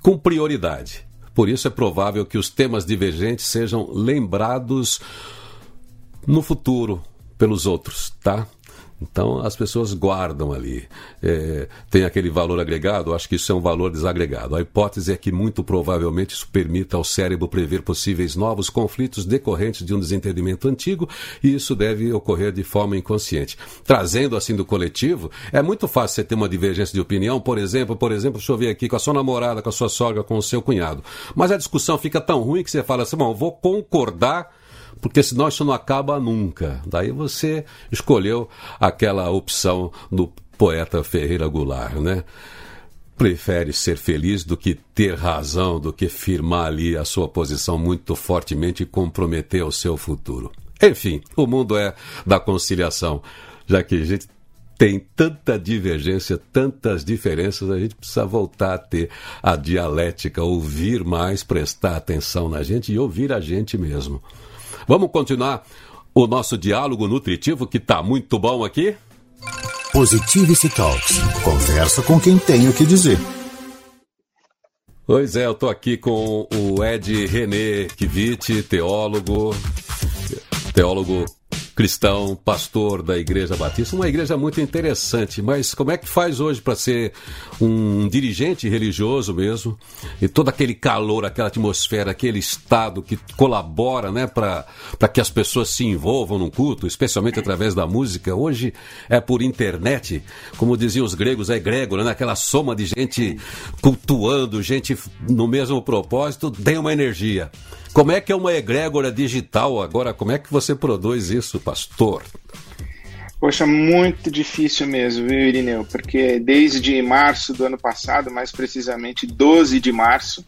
com prioridade Por isso é provável que os temas divergentes sejam lembrados no futuro pelos outros, tá? Então as pessoas guardam ali. É, tem aquele valor agregado, acho que isso é um valor desagregado. A hipótese é que muito provavelmente isso permita ao cérebro prever possíveis novos conflitos decorrentes de um desentendimento antigo, e isso deve ocorrer de forma inconsciente. Trazendo assim do coletivo, é muito fácil você ter uma divergência de opinião, por exemplo, por exemplo, deixa eu ver aqui com a sua namorada, com a sua sogra, com o seu cunhado. Mas a discussão fica tão ruim que você fala assim, bom, vou concordar porque senão isso não acaba nunca. Daí você escolheu aquela opção do poeta Ferreira Goulart, né? Prefere ser feliz do que ter razão, do que firmar ali a sua posição muito fortemente e comprometer o seu futuro. Enfim, o mundo é da conciliação, já que a gente tem tanta divergência, tantas diferenças, a gente precisa voltar a ter a dialética, ouvir mais, prestar atenção na gente e ouvir a gente mesmo. Vamos continuar o nosso diálogo nutritivo que está muito bom aqui? Positivity Talks. Conversa com quem tem o que dizer. Pois é, eu estou aqui com o Ed René Kivit, teólogo, teólogo cristão, pastor da Igreja Batista, uma igreja muito interessante. Mas como é que faz hoje para ser um dirigente religioso mesmo? E todo aquele calor, aquela atmosfera, aquele estado que colabora né, para que as pessoas se envolvam no culto, especialmente através da música. Hoje é por internet, como diziam os gregos, é grego, né? aquela soma de gente cultuando, gente no mesmo propósito, tem uma energia. Como é que é uma egrégora digital agora? Como é que você produz isso, pastor? Poxa, muito difícil mesmo, viu, Irineu? Porque desde março do ano passado, mais precisamente 12 de março,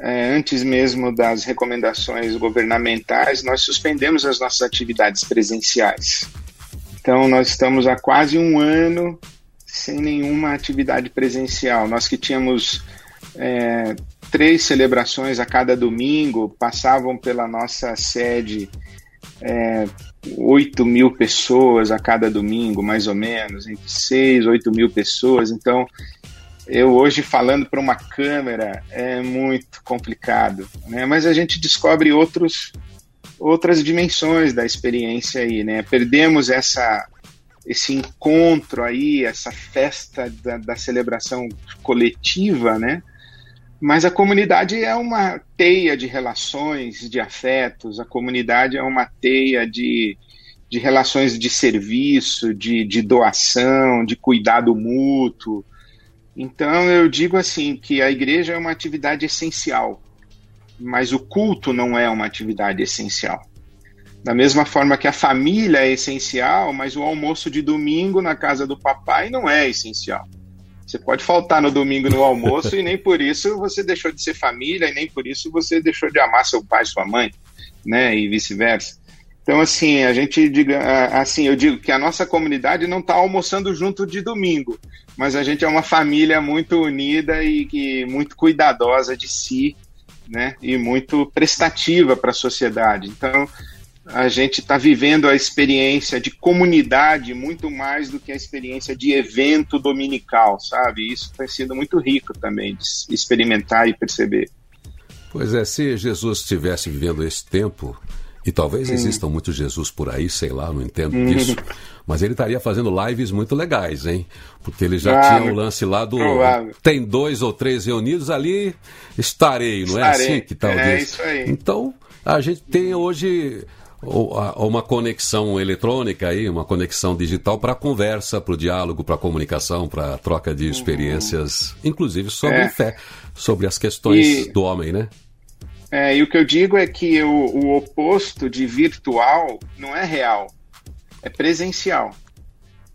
é, antes mesmo das recomendações governamentais, nós suspendemos as nossas atividades presenciais. Então, nós estamos há quase um ano sem nenhuma atividade presencial. Nós que tínhamos é, três celebrações a cada domingo, passavam pela nossa sede é, 8 mil pessoas a cada domingo, mais ou menos, entre 6 e 8 mil pessoas. Então, eu hoje falando para uma câmera é muito complicado, né? mas a gente descobre outros, outras dimensões da experiência aí, né? Perdemos essa esse encontro aí, essa festa da, da celebração coletiva, né? Mas a comunidade é uma teia de relações, de afetos, a comunidade é uma teia de, de relações de serviço, de, de doação, de cuidado mútuo. Então eu digo assim que a igreja é uma atividade essencial, mas o culto não é uma atividade essencial. Da mesma forma que a família é essencial, mas o almoço de domingo na casa do papai não é essencial. Você pode faltar no domingo no almoço e nem por isso você deixou de ser família e nem por isso você deixou de amar seu pai, sua mãe, né? E vice-versa. Então, assim, a gente diga, assim, eu digo que a nossa comunidade não está almoçando junto de domingo, mas a gente é uma família muito unida e que muito cuidadosa de si, né? E muito prestativa para a sociedade. Então, a gente está vivendo a experiência de comunidade muito mais do que a experiência de evento dominical, sabe? Isso tem sido muito rico também de experimentar e perceber. Pois é, se Jesus estivesse vivendo esse tempo, e talvez hum. existam muitos Jesus por aí, sei lá, não entendo hum. disso, mas ele estaria fazendo lives muito legais, hein? Porque ele já tinha o lance lá do. Provável. Tem dois ou três reunidos ali, estarei, não é estarei. é assim que tal É isso aí. Então, a gente tem hoje ou, uma conexão eletrônica aí, uma conexão digital para conversa, para o diálogo, para a comunicação, para a troca de experiências, uhum. inclusive sobre é. fé, sobre as questões e, do homem, né? É, e o que eu digo é que o, o oposto de virtual não é real, é presencial.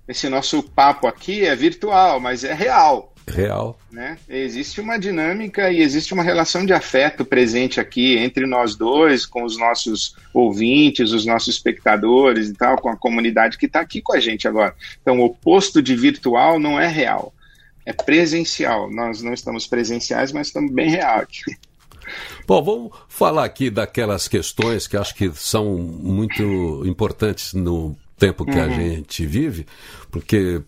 Esse nosso papo aqui é virtual, mas é real. Real. Né? Existe uma dinâmica e existe uma relação de afeto presente aqui entre nós dois, com os nossos ouvintes, os nossos espectadores e tal, com a comunidade que está aqui com a gente agora. Então, o oposto de virtual não é real, é presencial. Nós não estamos presenciais, mas estamos bem real aqui. Bom, vamos falar aqui daquelas questões que acho que são muito importantes no tempo que uhum. a gente vive, porque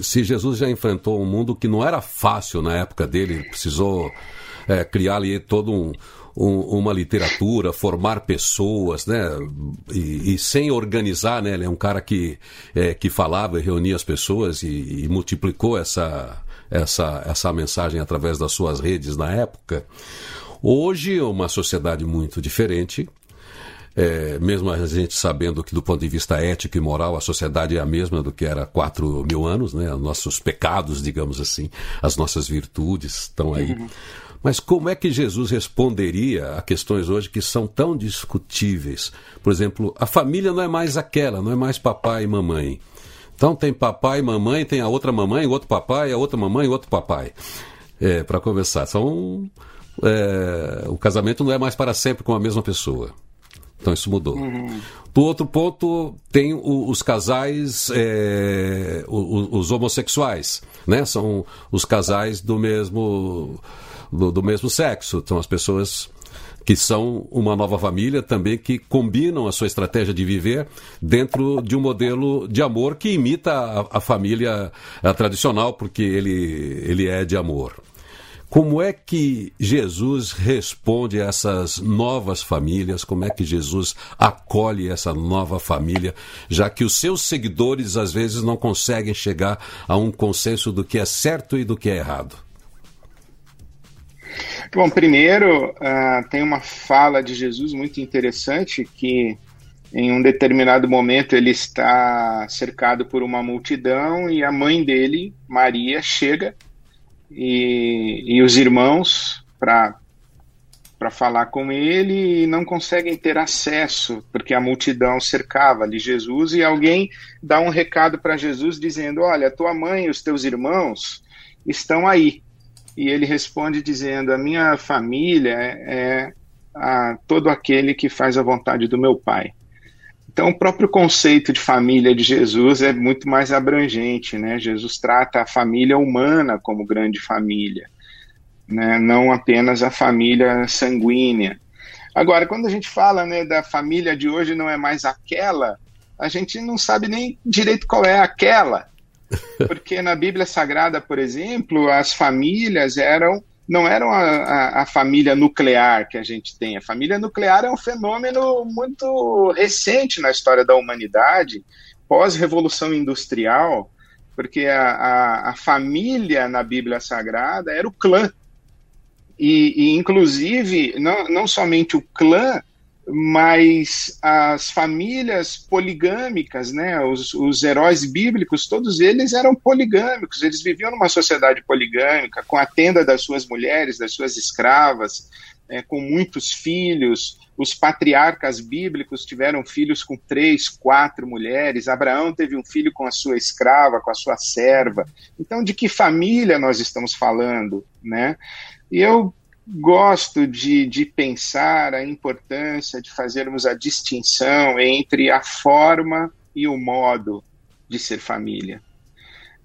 se Jesus já enfrentou um mundo que não era fácil na época dele, precisou é, criar ali todo um, um, uma literatura, formar pessoas, né? E, e, sem organizar, né? Ele é um cara que, é, que falava e reunia as pessoas e, e multiplicou essa, essa, essa mensagem através das suas redes na época. Hoje, uma sociedade muito diferente, é, mesmo a gente sabendo que do ponto de vista ético e moral a sociedade é a mesma do que era quatro mil anos, né? Nossos pecados, digamos assim, as nossas virtudes estão aí. Uhum. Mas como é que Jesus responderia a questões hoje que são tão discutíveis? Por exemplo, a família não é mais aquela, não é mais papai e mamãe. Então tem papai e mamãe, tem a outra mamãe, outro papai, a outra mamãe, outro papai. É, para começar, são é, o casamento não é mais para sempre com a mesma pessoa. Então isso mudou. Uhum. Do outro ponto, tem o, os casais, é, os, os, homossexuais, né? São os casais do mesmo, do, do mesmo sexo. São as pessoas que são uma nova família também que combinam a sua estratégia de viver dentro de um modelo de amor que imita a, a família a tradicional, porque ele, ele é de amor. Como é que Jesus responde a essas novas famílias? Como é que Jesus acolhe essa nova família, já que os seus seguidores às vezes não conseguem chegar a um consenso do que é certo e do que é errado? Bom, primeiro, uh, tem uma fala de Jesus muito interessante que em um determinado momento ele está cercado por uma multidão e a mãe dele, Maria, chega e, e os irmãos para para falar com ele e não conseguem ter acesso, porque a multidão cercava ali Jesus, e alguém dá um recado para Jesus dizendo: Olha, tua mãe e os teus irmãos estão aí. E ele responde dizendo: A minha família é a, todo aquele que faz a vontade do meu Pai. Então, o próprio conceito de família de Jesus é muito mais abrangente, né? Jesus trata a família humana como grande família, né? não apenas a família sanguínea. Agora, quando a gente fala né, da família de hoje não é mais aquela, a gente não sabe nem direito qual é aquela. Porque na Bíblia Sagrada, por exemplo, as famílias eram não eram a, a, a, família nuclear que a gente tem. A família nuclear é um fenômeno muito recente na história da humanidade, pós-revolução industrial, porque a, a, a, família na Bíblia Sagrada era o clã. E, e inclusive, não, não somente o clã, mas as famílias poligâmicas, né, os, os, heróis bíblicos, todos eles eram poligâmicos, eles viviam numa sociedade poligâmica, com a tenda das suas mulheres, das suas escravas, é, com muitos filhos. Os patriarcas bíblicos tiveram filhos com três, quatro mulheres. Abraão teve um filho com a sua escrava, com a sua serva. Então, de que família nós estamos falando, né? E eu gosto de, de pensar a importância de fazermos a distinção entre a forma e o modo de ser família.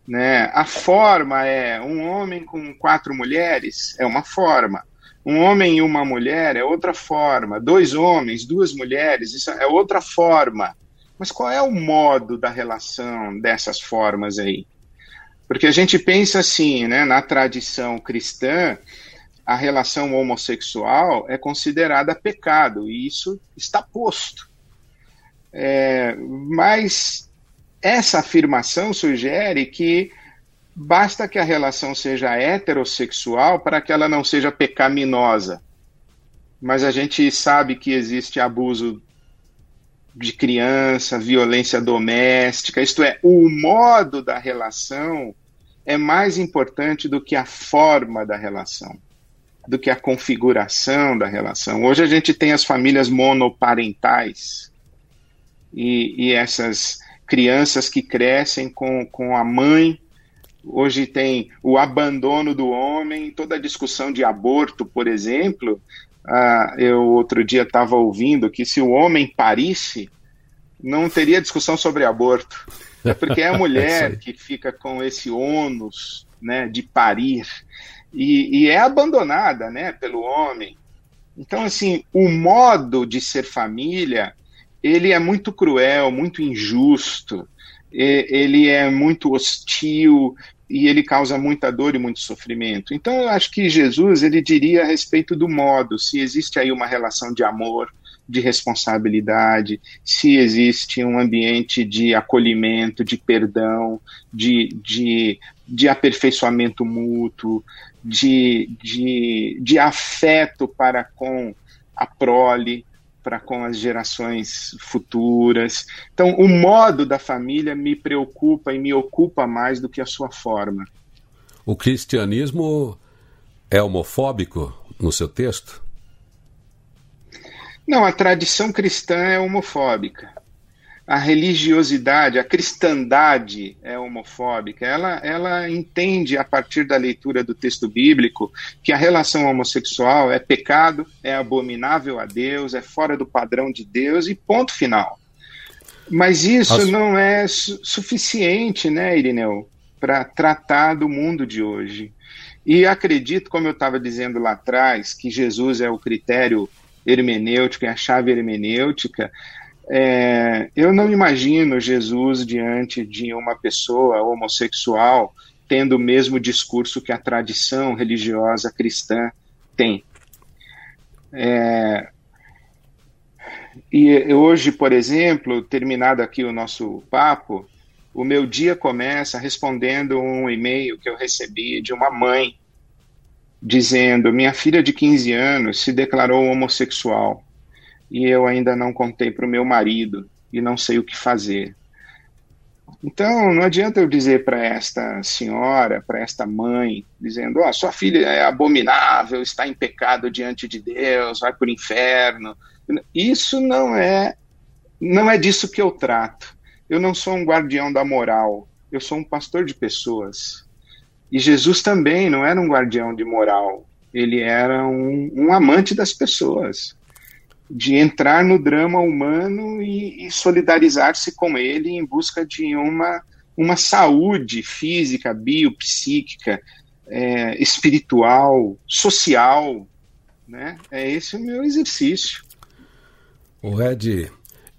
Né? A forma é um homem com quatro mulheres, é uma forma. Um homem e uma mulher é outra forma. Dois homens, duas mulheres, isso é outra forma. Mas qual é o modo da relação dessas formas aí? Porque a gente pensa assim, né, na tradição cristã, a relação homossexual é considerada pecado, e isso está posto. É, mas essa afirmação sugere que basta que a relação seja heterossexual para que ela não seja pecaminosa. Mas a gente sabe que existe abuso de criança, violência doméstica, isto é, o modo da relação é mais importante do que a forma da relação do que a configuração da relação. Hoje a gente tem as famílias monoparentais e, e essas crianças que crescem com, com a mãe. Hoje tem o abandono do homem, toda a discussão de aborto, por exemplo. Ah, eu outro dia estava ouvindo que se o homem parisse, não teria discussão sobre aborto. É porque é a mulher que fica com esse ônus né, de parir e, e é abandonada né, pelo homem. Então, assim, o modo de ser família, ele é muito cruel, muito injusto, ele é muito hostil, e ele causa muita dor e muito sofrimento. Então eu acho que Jesus ele diria a respeito do modo, se existe aí uma relação de amor, de responsabilidade, se existe um ambiente de acolhimento, de perdão, de, de, de aperfeiçoamento mútuo, de, de, de afeto para com a prole, para com as gerações futuras. Então, o modo da família me preocupa e me ocupa mais do que a sua forma. O cristianismo é homofóbico no seu texto? Não, a tradição cristã é homofóbica a religiosidade, a cristandade é homofóbica. Ela, ela entende, a partir da leitura do texto bíblico, que a relação homossexual é pecado, é abominável a Deus, é fora do padrão de Deus e ponto final. Mas isso As... não é su suficiente, né, Irineu, para tratar do mundo de hoje. E acredito, como eu estava dizendo lá atrás, que Jesus é o critério hermenêutico, é a chave hermenêutica, é, eu não imagino Jesus diante de uma pessoa homossexual tendo o mesmo discurso que a tradição religiosa cristã tem. É, e hoje, por exemplo, terminado aqui o nosso papo, o meu dia começa respondendo um e-mail que eu recebi de uma mãe dizendo: Minha filha de 15 anos se declarou homossexual e eu ainda não contei para o meu marido e não sei o que fazer. Então, não adianta eu dizer para esta senhora, para esta mãe, dizendo: oh, sua filha é abominável, está em pecado diante de Deus, vai para o inferno. Isso não é, não é disso que eu trato. Eu não sou um guardião da moral, eu sou um pastor de pessoas. E Jesus também não era um guardião de moral, ele era um, um amante das pessoas de entrar no drama humano e, e solidarizar-se com ele em busca de uma, uma saúde física, biopsíquica, é, espiritual, social. Né? É esse o meu exercício. O Ed,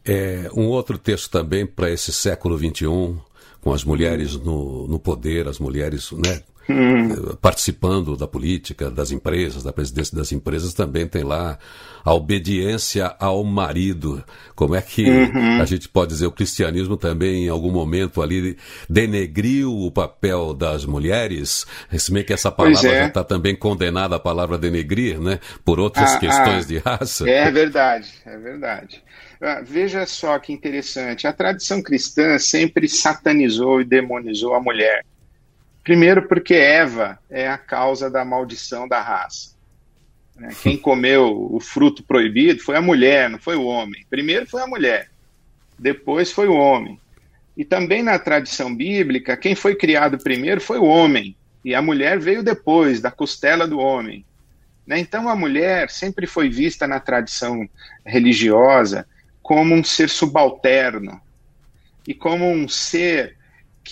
é, um outro texto também para esse século XXI, com as mulheres no, no poder, as mulheres né, hum. participando da política, das empresas, da presidência das empresas, também tem lá a obediência ao marido. Como é que uhum. a gente pode dizer o cristianismo também em algum momento ali denegriu o papel das mulheres? Se bem que essa palavra é. já está também condenada a palavra denegrir, né? Por outras ah, questões ah, de raça. É verdade, é verdade. Ah, veja só que interessante. A tradição cristã sempre satanizou e demonizou a mulher. Primeiro, porque Eva é a causa da maldição da raça. Né? Quem comeu o fruto proibido foi a mulher, não foi o homem. Primeiro foi a mulher, depois foi o homem. E também na tradição bíblica, quem foi criado primeiro foi o homem, e a mulher veio depois, da costela do homem. Né? Então a mulher sempre foi vista na tradição religiosa como um ser subalterno e como um ser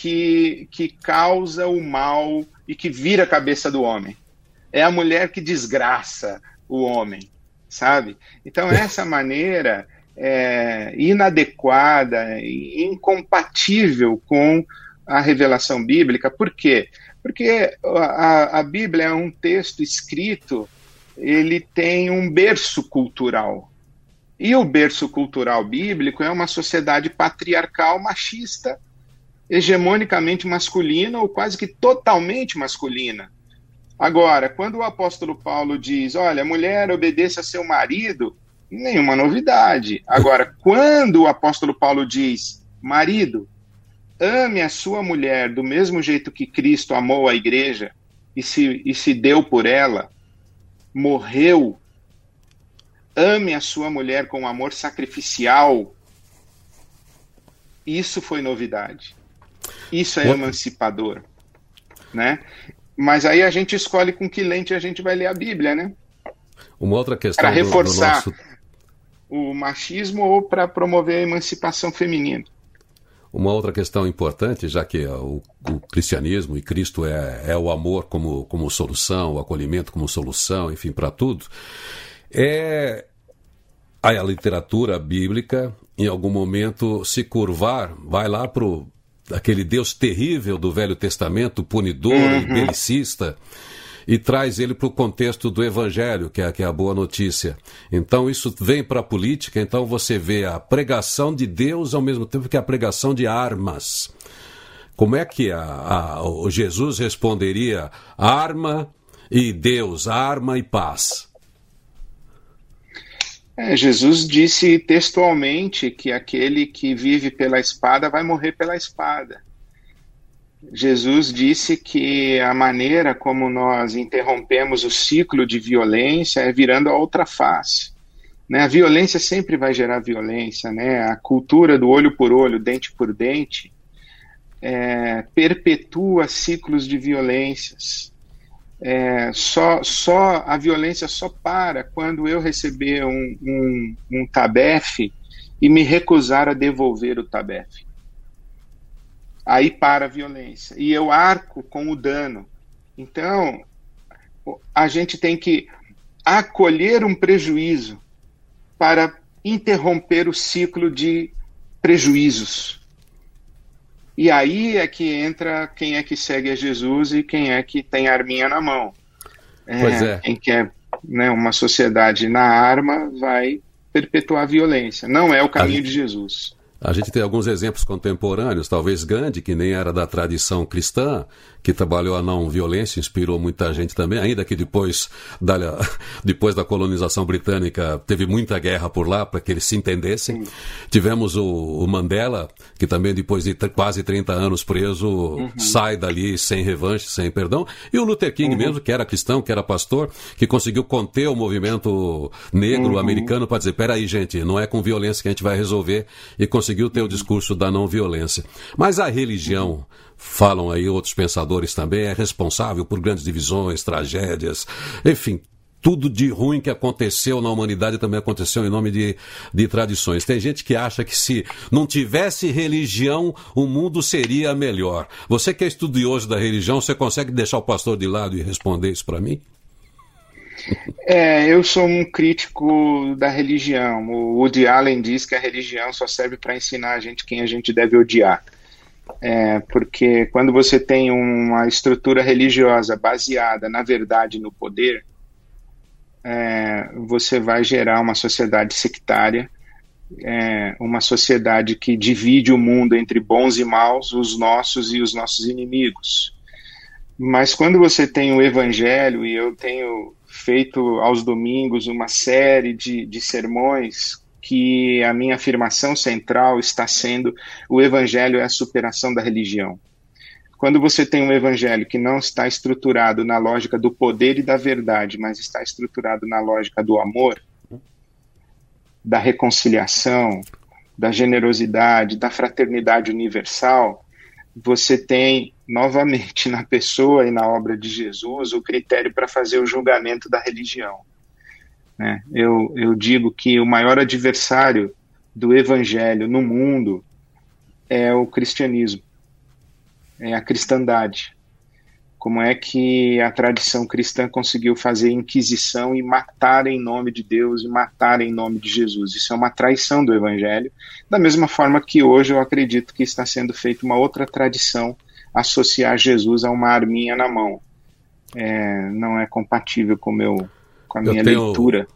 que, que causa o mal e que vira a cabeça do homem. É a mulher que desgraça o homem, sabe? Então, essa maneira é, inadequada e incompatível com a revelação bíblica. Por quê? Porque a, a Bíblia é um texto escrito, ele tem um berço cultural. E o berço cultural bíblico é uma sociedade patriarcal machista hegemonicamente masculina ou quase que totalmente masculina. Agora, quando o apóstolo Paulo diz, olha, mulher obedeça a seu marido, nenhuma novidade. Agora, quando o apóstolo Paulo diz, marido, ame a sua mulher do mesmo jeito que Cristo amou a igreja e se, e se deu por ela, morreu, ame a sua mulher com amor sacrificial, isso foi novidade. Isso é emancipador, né? Mas aí a gente escolhe com que lente a gente vai ler a Bíblia, né? Uma outra questão para reforçar do, do nosso... o machismo ou para promover a emancipação feminina. Uma outra questão importante, já que o, o, cristianismo e Cristo é, é o amor como, como solução, o acolhimento como solução, enfim, para tudo, é a literatura bíblica, em algum momento, se curvar, vai lá para o aquele Deus terrível do Velho Testamento, punidor uhum. e belicista, e traz ele para o contexto do Evangelho, que é, que é a boa notícia. Então isso vem para a política, então você vê a pregação de Deus ao mesmo tempo que a pregação de armas. Como é que a, a, o Jesus responderia arma e Deus, arma e paz? É, Jesus disse textualmente que aquele que vive pela espada vai morrer pela espada. Jesus disse que a maneira como nós interrompemos o ciclo de violência é virando a outra face. Né? A violência sempre vai gerar violência, né? A cultura do olho por olho, dente por dente, é, perpetua ciclos de violências. É, só, só a violência só para quando eu receber um, um, um tabefe e me recusar a devolver o tabefe. Aí para a violência. E eu arco com o dano. Então, a gente tem que acolher um prejuízo para interromper o ciclo de prejuízos. E aí é que entra quem é que segue a Jesus e quem é que tem a arminha na mão. É, pois é. Quem quer né, uma sociedade na arma vai perpetuar a violência. Não é o caminho de Jesus. A gente tem alguns exemplos contemporâneos, talvez Gandhi, que nem era da tradição cristã, que trabalhou a não violência, inspirou muita gente também, ainda que depois da, depois da colonização britânica teve muita guerra por lá para que eles se entendessem. Sim. Tivemos o, o, Mandela, que também depois de quase 30 anos preso, uhum. sai dali sem revanche, sem perdão. E o Luther King uhum. mesmo, que era cristão, que era pastor, que conseguiu conter o movimento negro uhum. americano para dizer, peraí gente, não é com violência que a gente vai resolver e conseguiu conseguiu ter o discurso da não violência. Mas a religião, falam aí outros pensadores também, é responsável por grandes divisões, tragédias, enfim, tudo de ruim que aconteceu na humanidade também aconteceu em nome de, de tradições. Tem gente que acha que se não tivesse religião, o mundo seria melhor. Você que é estudioso da religião, você consegue deixar o pastor de lado e responder isso para mim? É, eu sou um crítico da religião. O Woody Allen diz que a religião só serve para ensinar a gente quem a gente deve odiar. É, porque quando você tem uma estrutura religiosa baseada na verdade no poder, é, você vai gerar uma sociedade sectária, é, uma sociedade que divide o mundo entre bons e maus, os nossos e os nossos inimigos. Mas quando você tem o evangelho, e eu tenho feito aos domingos uma série de, de sermões que a minha afirmação central está sendo o evangelho é a superação da religião. Quando você tem um evangelho que não está estruturado na lógica do poder e da verdade, mas está estruturado na lógica do amor, da reconciliação, da generosidade, da fraternidade universal, você tem novamente na pessoa e na obra de Jesus o critério para fazer o julgamento da religião. Né? Eu, eu digo que o maior adversário do evangelho no mundo é o cristianismo, é a cristandade. Como é que a tradição cristã conseguiu fazer inquisição e matar em nome de Deus e matar em nome de Jesus? Isso é uma traição do evangelho, da mesma forma que hoje eu acredito que está sendo feita uma outra tradição associar Jesus a uma arminha na mão. É, não é compatível com, meu, com a minha tenho... leitura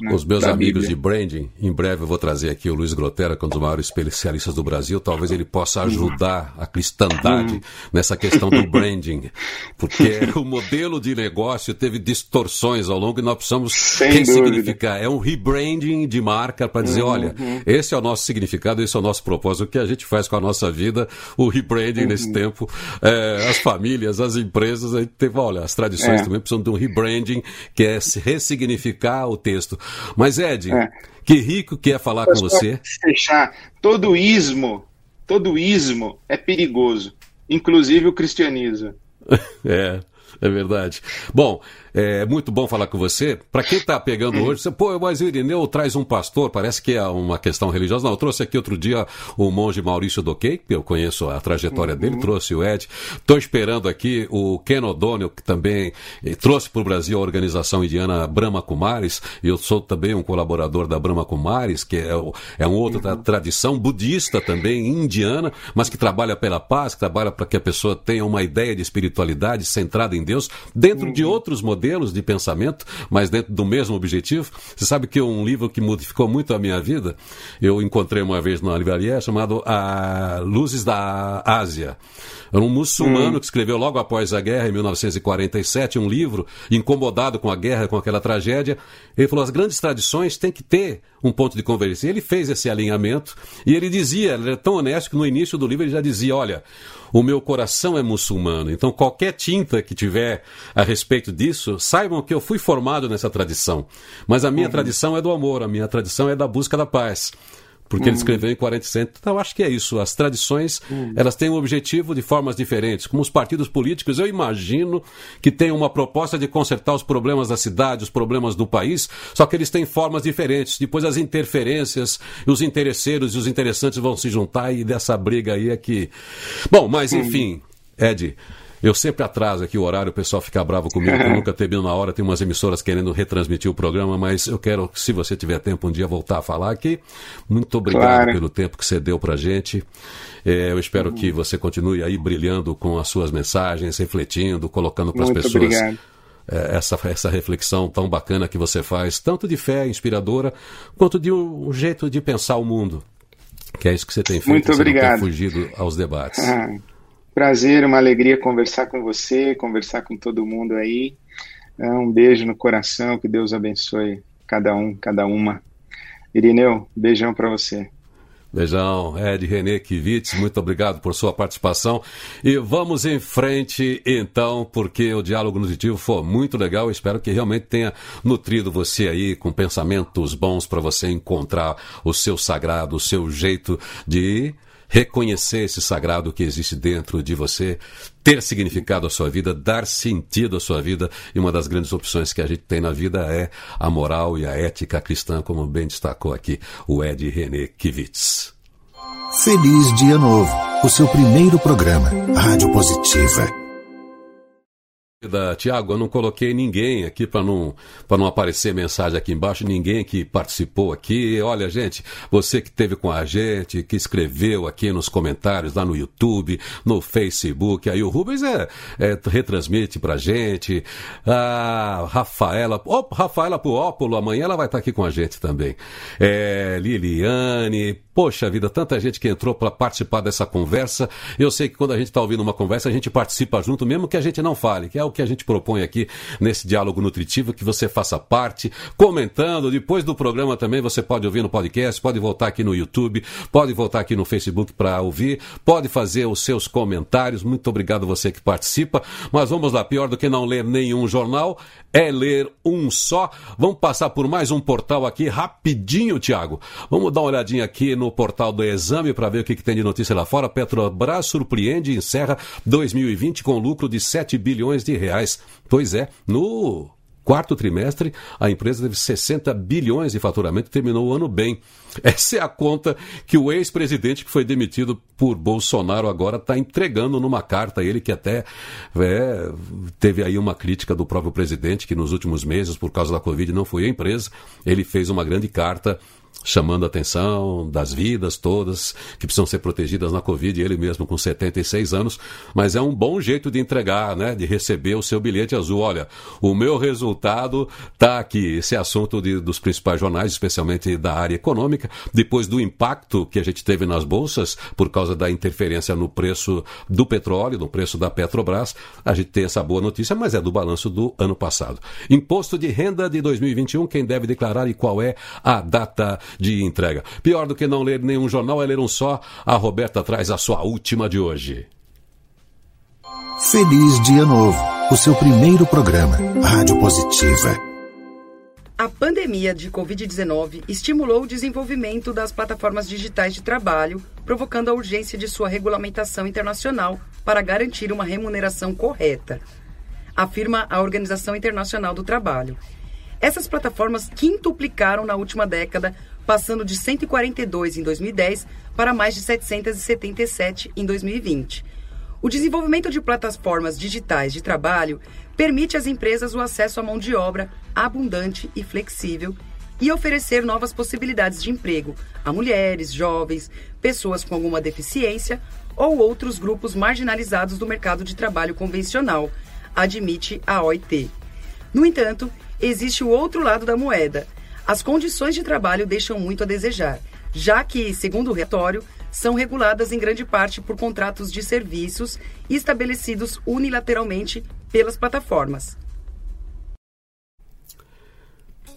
né, os meus amigos Bíblia. de branding. Em breve eu vou trazer aqui o Luiz Grotera, que é um dos maiores especialistas do Brasil. Talvez ele possa ajudar a cristandade nessa questão do branding. Porque o modelo de negócio teve distorções ao longo e nós precisamos Sem ressignificar. Dúvida. É um rebranding de marca para dizer, uhum. olha, esse é o nosso significado, esse é o nosso propósito. O que a gente faz com a nossa vida, o rebranding uhum. nesse tempo. É, as famílias, as empresas, a gente teve, olha, as tradições é. também precisam de um rebranding, que é ressignificar o texto. Mas, Ed, é. que rico que é falar com você. Fechar. Todo ismo, todo ismo é perigoso, inclusive o cristianismo. é. É verdade. Bom, é muito bom falar com você. Para quem está pegando hoje, você, pô, mas o Irineu traz um pastor, parece que é uma questão religiosa. Não, eu trouxe aqui outro dia o monge Maurício Doquei, que eu conheço a trajetória uhum. dele, trouxe o Ed. Estou esperando aqui o Ken O'Donnell, que também eh, trouxe para o Brasil a organização indiana Brahma Kumaris. Eu sou também um colaborador da Brahma Kumaris, que é, é uma outra uhum. tradição budista também, indiana, mas que trabalha pela paz, que trabalha para que a pessoa tenha uma ideia de espiritualidade centrada em Deus, dentro uhum. de outros modelos de pensamento, mas dentro do mesmo objetivo. Você sabe que um livro que modificou muito a minha vida, eu encontrei uma vez numa livraria chamado a Luzes da Ásia. Era um muçulmano uhum. que escreveu logo após a guerra, em 1947, um livro incomodado com a guerra, com aquela tragédia. Ele falou: as grandes tradições têm que ter um ponto de convergência. Ele fez esse alinhamento e ele dizia, ele era tão honesto que no início do livro ele já dizia: olha, o meu coração é muçulmano. Então, qualquer tinta que tiver a respeito disso, saibam que eu fui formado nessa tradição. Mas a minha uhum. tradição é do amor, a minha tradição é da busca da paz porque uhum. ele escreveu em 47. Então, eu acho que é isso. As tradições, uhum. elas têm um objetivo de formas diferentes. Como os partidos políticos, eu imagino que tem uma proposta de consertar os problemas da cidade, os problemas do país, só que eles têm formas diferentes. Depois as interferências, os interesseiros e os interessantes vão se juntar e dessa briga aí é que... Bom, mas enfim, Ed... Eu sempre atraso aqui o horário, o pessoal fica bravo comigo, eu nunca termino na hora, tem umas emissoras querendo retransmitir o programa, mas eu quero, se você tiver tempo um dia, voltar a falar aqui. Muito obrigado claro. pelo tempo que você deu pra gente. É, eu espero uhum. que você continue aí brilhando com as suas mensagens, refletindo, colocando para as pessoas. Obrigado. É, essa, essa reflexão tão bacana que você faz, tanto de fé inspiradora, quanto de um jeito de pensar o mundo. Que é isso que você tem feito, Muito você obrigado. não tem fugido aos debates. Ah prazer, uma alegria conversar com você, conversar com todo mundo aí. É, um beijo no coração, que Deus abençoe cada um, cada uma. Irineu, beijão para você. Beijão, Ed René Kivitz, muito obrigado por sua participação. E vamos em frente, então, porque o diálogo nutritivo foi muito legal. Espero que realmente tenha nutrido você aí com pensamentos bons para você encontrar o seu sagrado, o seu jeito de reconhecer esse sagrado que existe dentro de você, ter significado à sua vida, dar sentido à sua vida. E uma das grandes opções que a gente tem na vida é a moral e a ética cristã, como bem destacou aqui o Ed René Kivitz. Feliz Dia Novo, o seu primeiro programa, Rádio Positiva. Tiago, eu não coloquei ninguém aqui para não, não aparecer mensagem aqui embaixo, ninguém que participou aqui. Olha, gente, você que esteve com a gente, que escreveu aqui nos comentários, lá no YouTube, no Facebook, aí o Rubens é, é retransmite pra gente. A Rafaela, oh, Rafaela Puópolo, amanhã ela vai estar aqui com a gente também. É, Liliane, Poxa vida, tanta gente que entrou para participar dessa conversa. Eu sei que quando a gente está ouvindo uma conversa, a gente participa junto, mesmo que a gente não fale, que é o que a gente propõe aqui nesse diálogo nutritivo, que você faça parte, comentando. Depois do programa também você pode ouvir no podcast, pode voltar aqui no YouTube, pode voltar aqui no Facebook para ouvir, pode fazer os seus comentários. Muito obrigado você que participa. Mas vamos lá, pior do que não ler nenhum jornal é ler um só. Vamos passar por mais um portal aqui rapidinho, Tiago. Vamos dar uma olhadinha aqui no portal do Exame para ver o que, que, tem de notícia lá fora. Petrobras surpreende e encerra 2020 com lucro de 7 bilhões de reais. Pois é, no quarto trimestre, a empresa teve 60 bilhões de faturamento e terminou o ano bem. Essa é a conta que o ex-presidente que foi demitido por Bolsonaro agora está entregando numa carta. Ele que até é, teve aí uma crítica do próprio presidente, que nos últimos meses, por causa da Covid, não foi a empresa. Ele fez uma grande carta chamando a atenção das vidas todas que precisam ser protegidas na Covid, ele mesmo com 76 anos, mas é um bom jeito de entregar, né, de receber o seu bilhete azul. Olha, o meu resultado está aqui. Esse é assunto de, dos principais jornais, especialmente da área econômica, depois do impacto que a gente teve nas bolsas por causa da interferência no preço do petróleo, no preço da Petrobras, a gente tem essa boa notícia, mas é do balanço do ano passado. Imposto de renda de 2021, quem deve declarar e qual é a data de entrega. Pior do que não ler nenhum jornal é ler um só. A Roberta traz a sua última de hoje. Feliz Dia Novo, o seu primeiro programa, Rádio Positiva. A pandemia de Covid-19 estimulou o desenvolvimento das plataformas digitais de trabalho, provocando a urgência de sua regulamentação internacional para garantir uma remuneração correta. afirma a Organização Internacional do Trabalho. Essas plataformas quintuplicaram na última década, passando de 142 em 2010 para mais de 777 em 2020. O desenvolvimento de plataformas digitais de trabalho permite às empresas o acesso à mão de obra abundante e flexível e oferecer novas possibilidades de emprego a mulheres, jovens, pessoas com alguma deficiência ou outros grupos marginalizados do mercado de trabalho convencional, admite a OIT. No entanto, existe o outro lado da moeda. As condições de trabalho deixam muito a desejar, já que, segundo o relatório, são reguladas em grande parte por contratos de serviços estabelecidos unilateralmente pelas plataformas.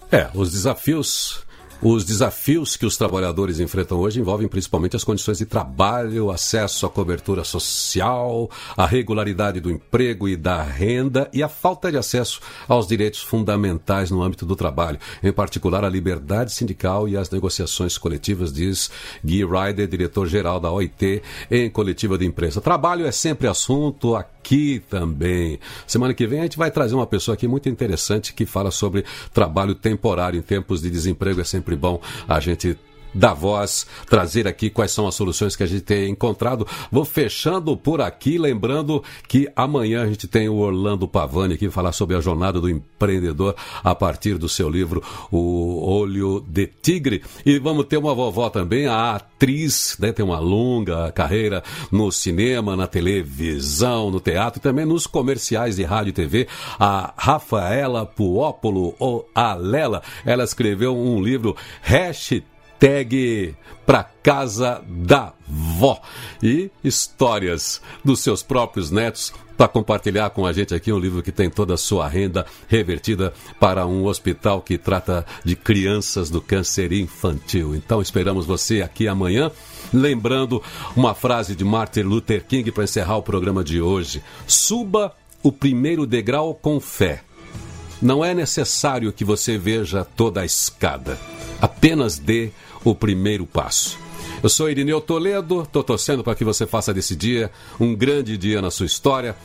É, os desafios os desafios que os trabalhadores enfrentam hoje envolvem principalmente as condições de trabalho, acesso à cobertura social, a regularidade do emprego e da renda e a falta de acesso aos direitos fundamentais no âmbito do trabalho, em particular a liberdade sindical e as negociações coletivas, diz Guy Ryder, diretor-geral da OIT, em coletiva de imprensa. Trabalho é sempre assunto aqui também. Semana que vem a gente vai trazer uma pessoa aqui muito interessante que fala sobre trabalho temporário em tempos de desemprego. É sempre sempre bom a gente dar voz, trazer aqui quais são as soluções que a gente tem encontrado. Vou fechando por aqui, lembrando que amanhã a gente tem o Orlando Pavani aqui falar sobre a jornada do empreendedor a partir do seu livro O Olho de Tigre. E vamos ter uma vovó também, a atriz, né, tem uma longa carreira no cinema, na televisão, no teatro e também nos comerciais de rádio e TV, a Rafaela Puópolo, ou a Lela. Ela escreveu um livro, Hashtag Tag para casa da vó e histórias dos seus próprios netos para compartilhar com a gente aqui um livro que tem toda a sua renda revertida para um hospital que trata de crianças do câncer infantil. Então esperamos você aqui amanhã. Lembrando uma frase de Martin Luther King para encerrar o programa de hoje: suba o primeiro degrau com fé. Não é necessário que você veja toda a escada. Apenas dê o primeiro passo. Eu sou Irineu Toledo, estou torcendo para que você faça desse dia um grande dia na sua história.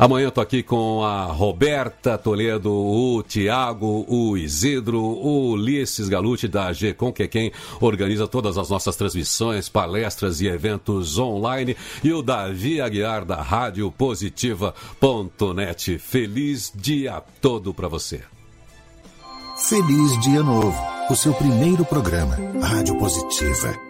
Amanhã estou aqui com a Roberta Toledo, o Tiago, o Isidro, o Ulisses Galuti da GCOM, que é quem organiza todas as nossas transmissões, palestras e eventos online, e o Davi Aguiar da Rádio Positiva.net. Feliz dia todo para você. Feliz Dia Novo, o seu primeiro programa, Rádio Positiva.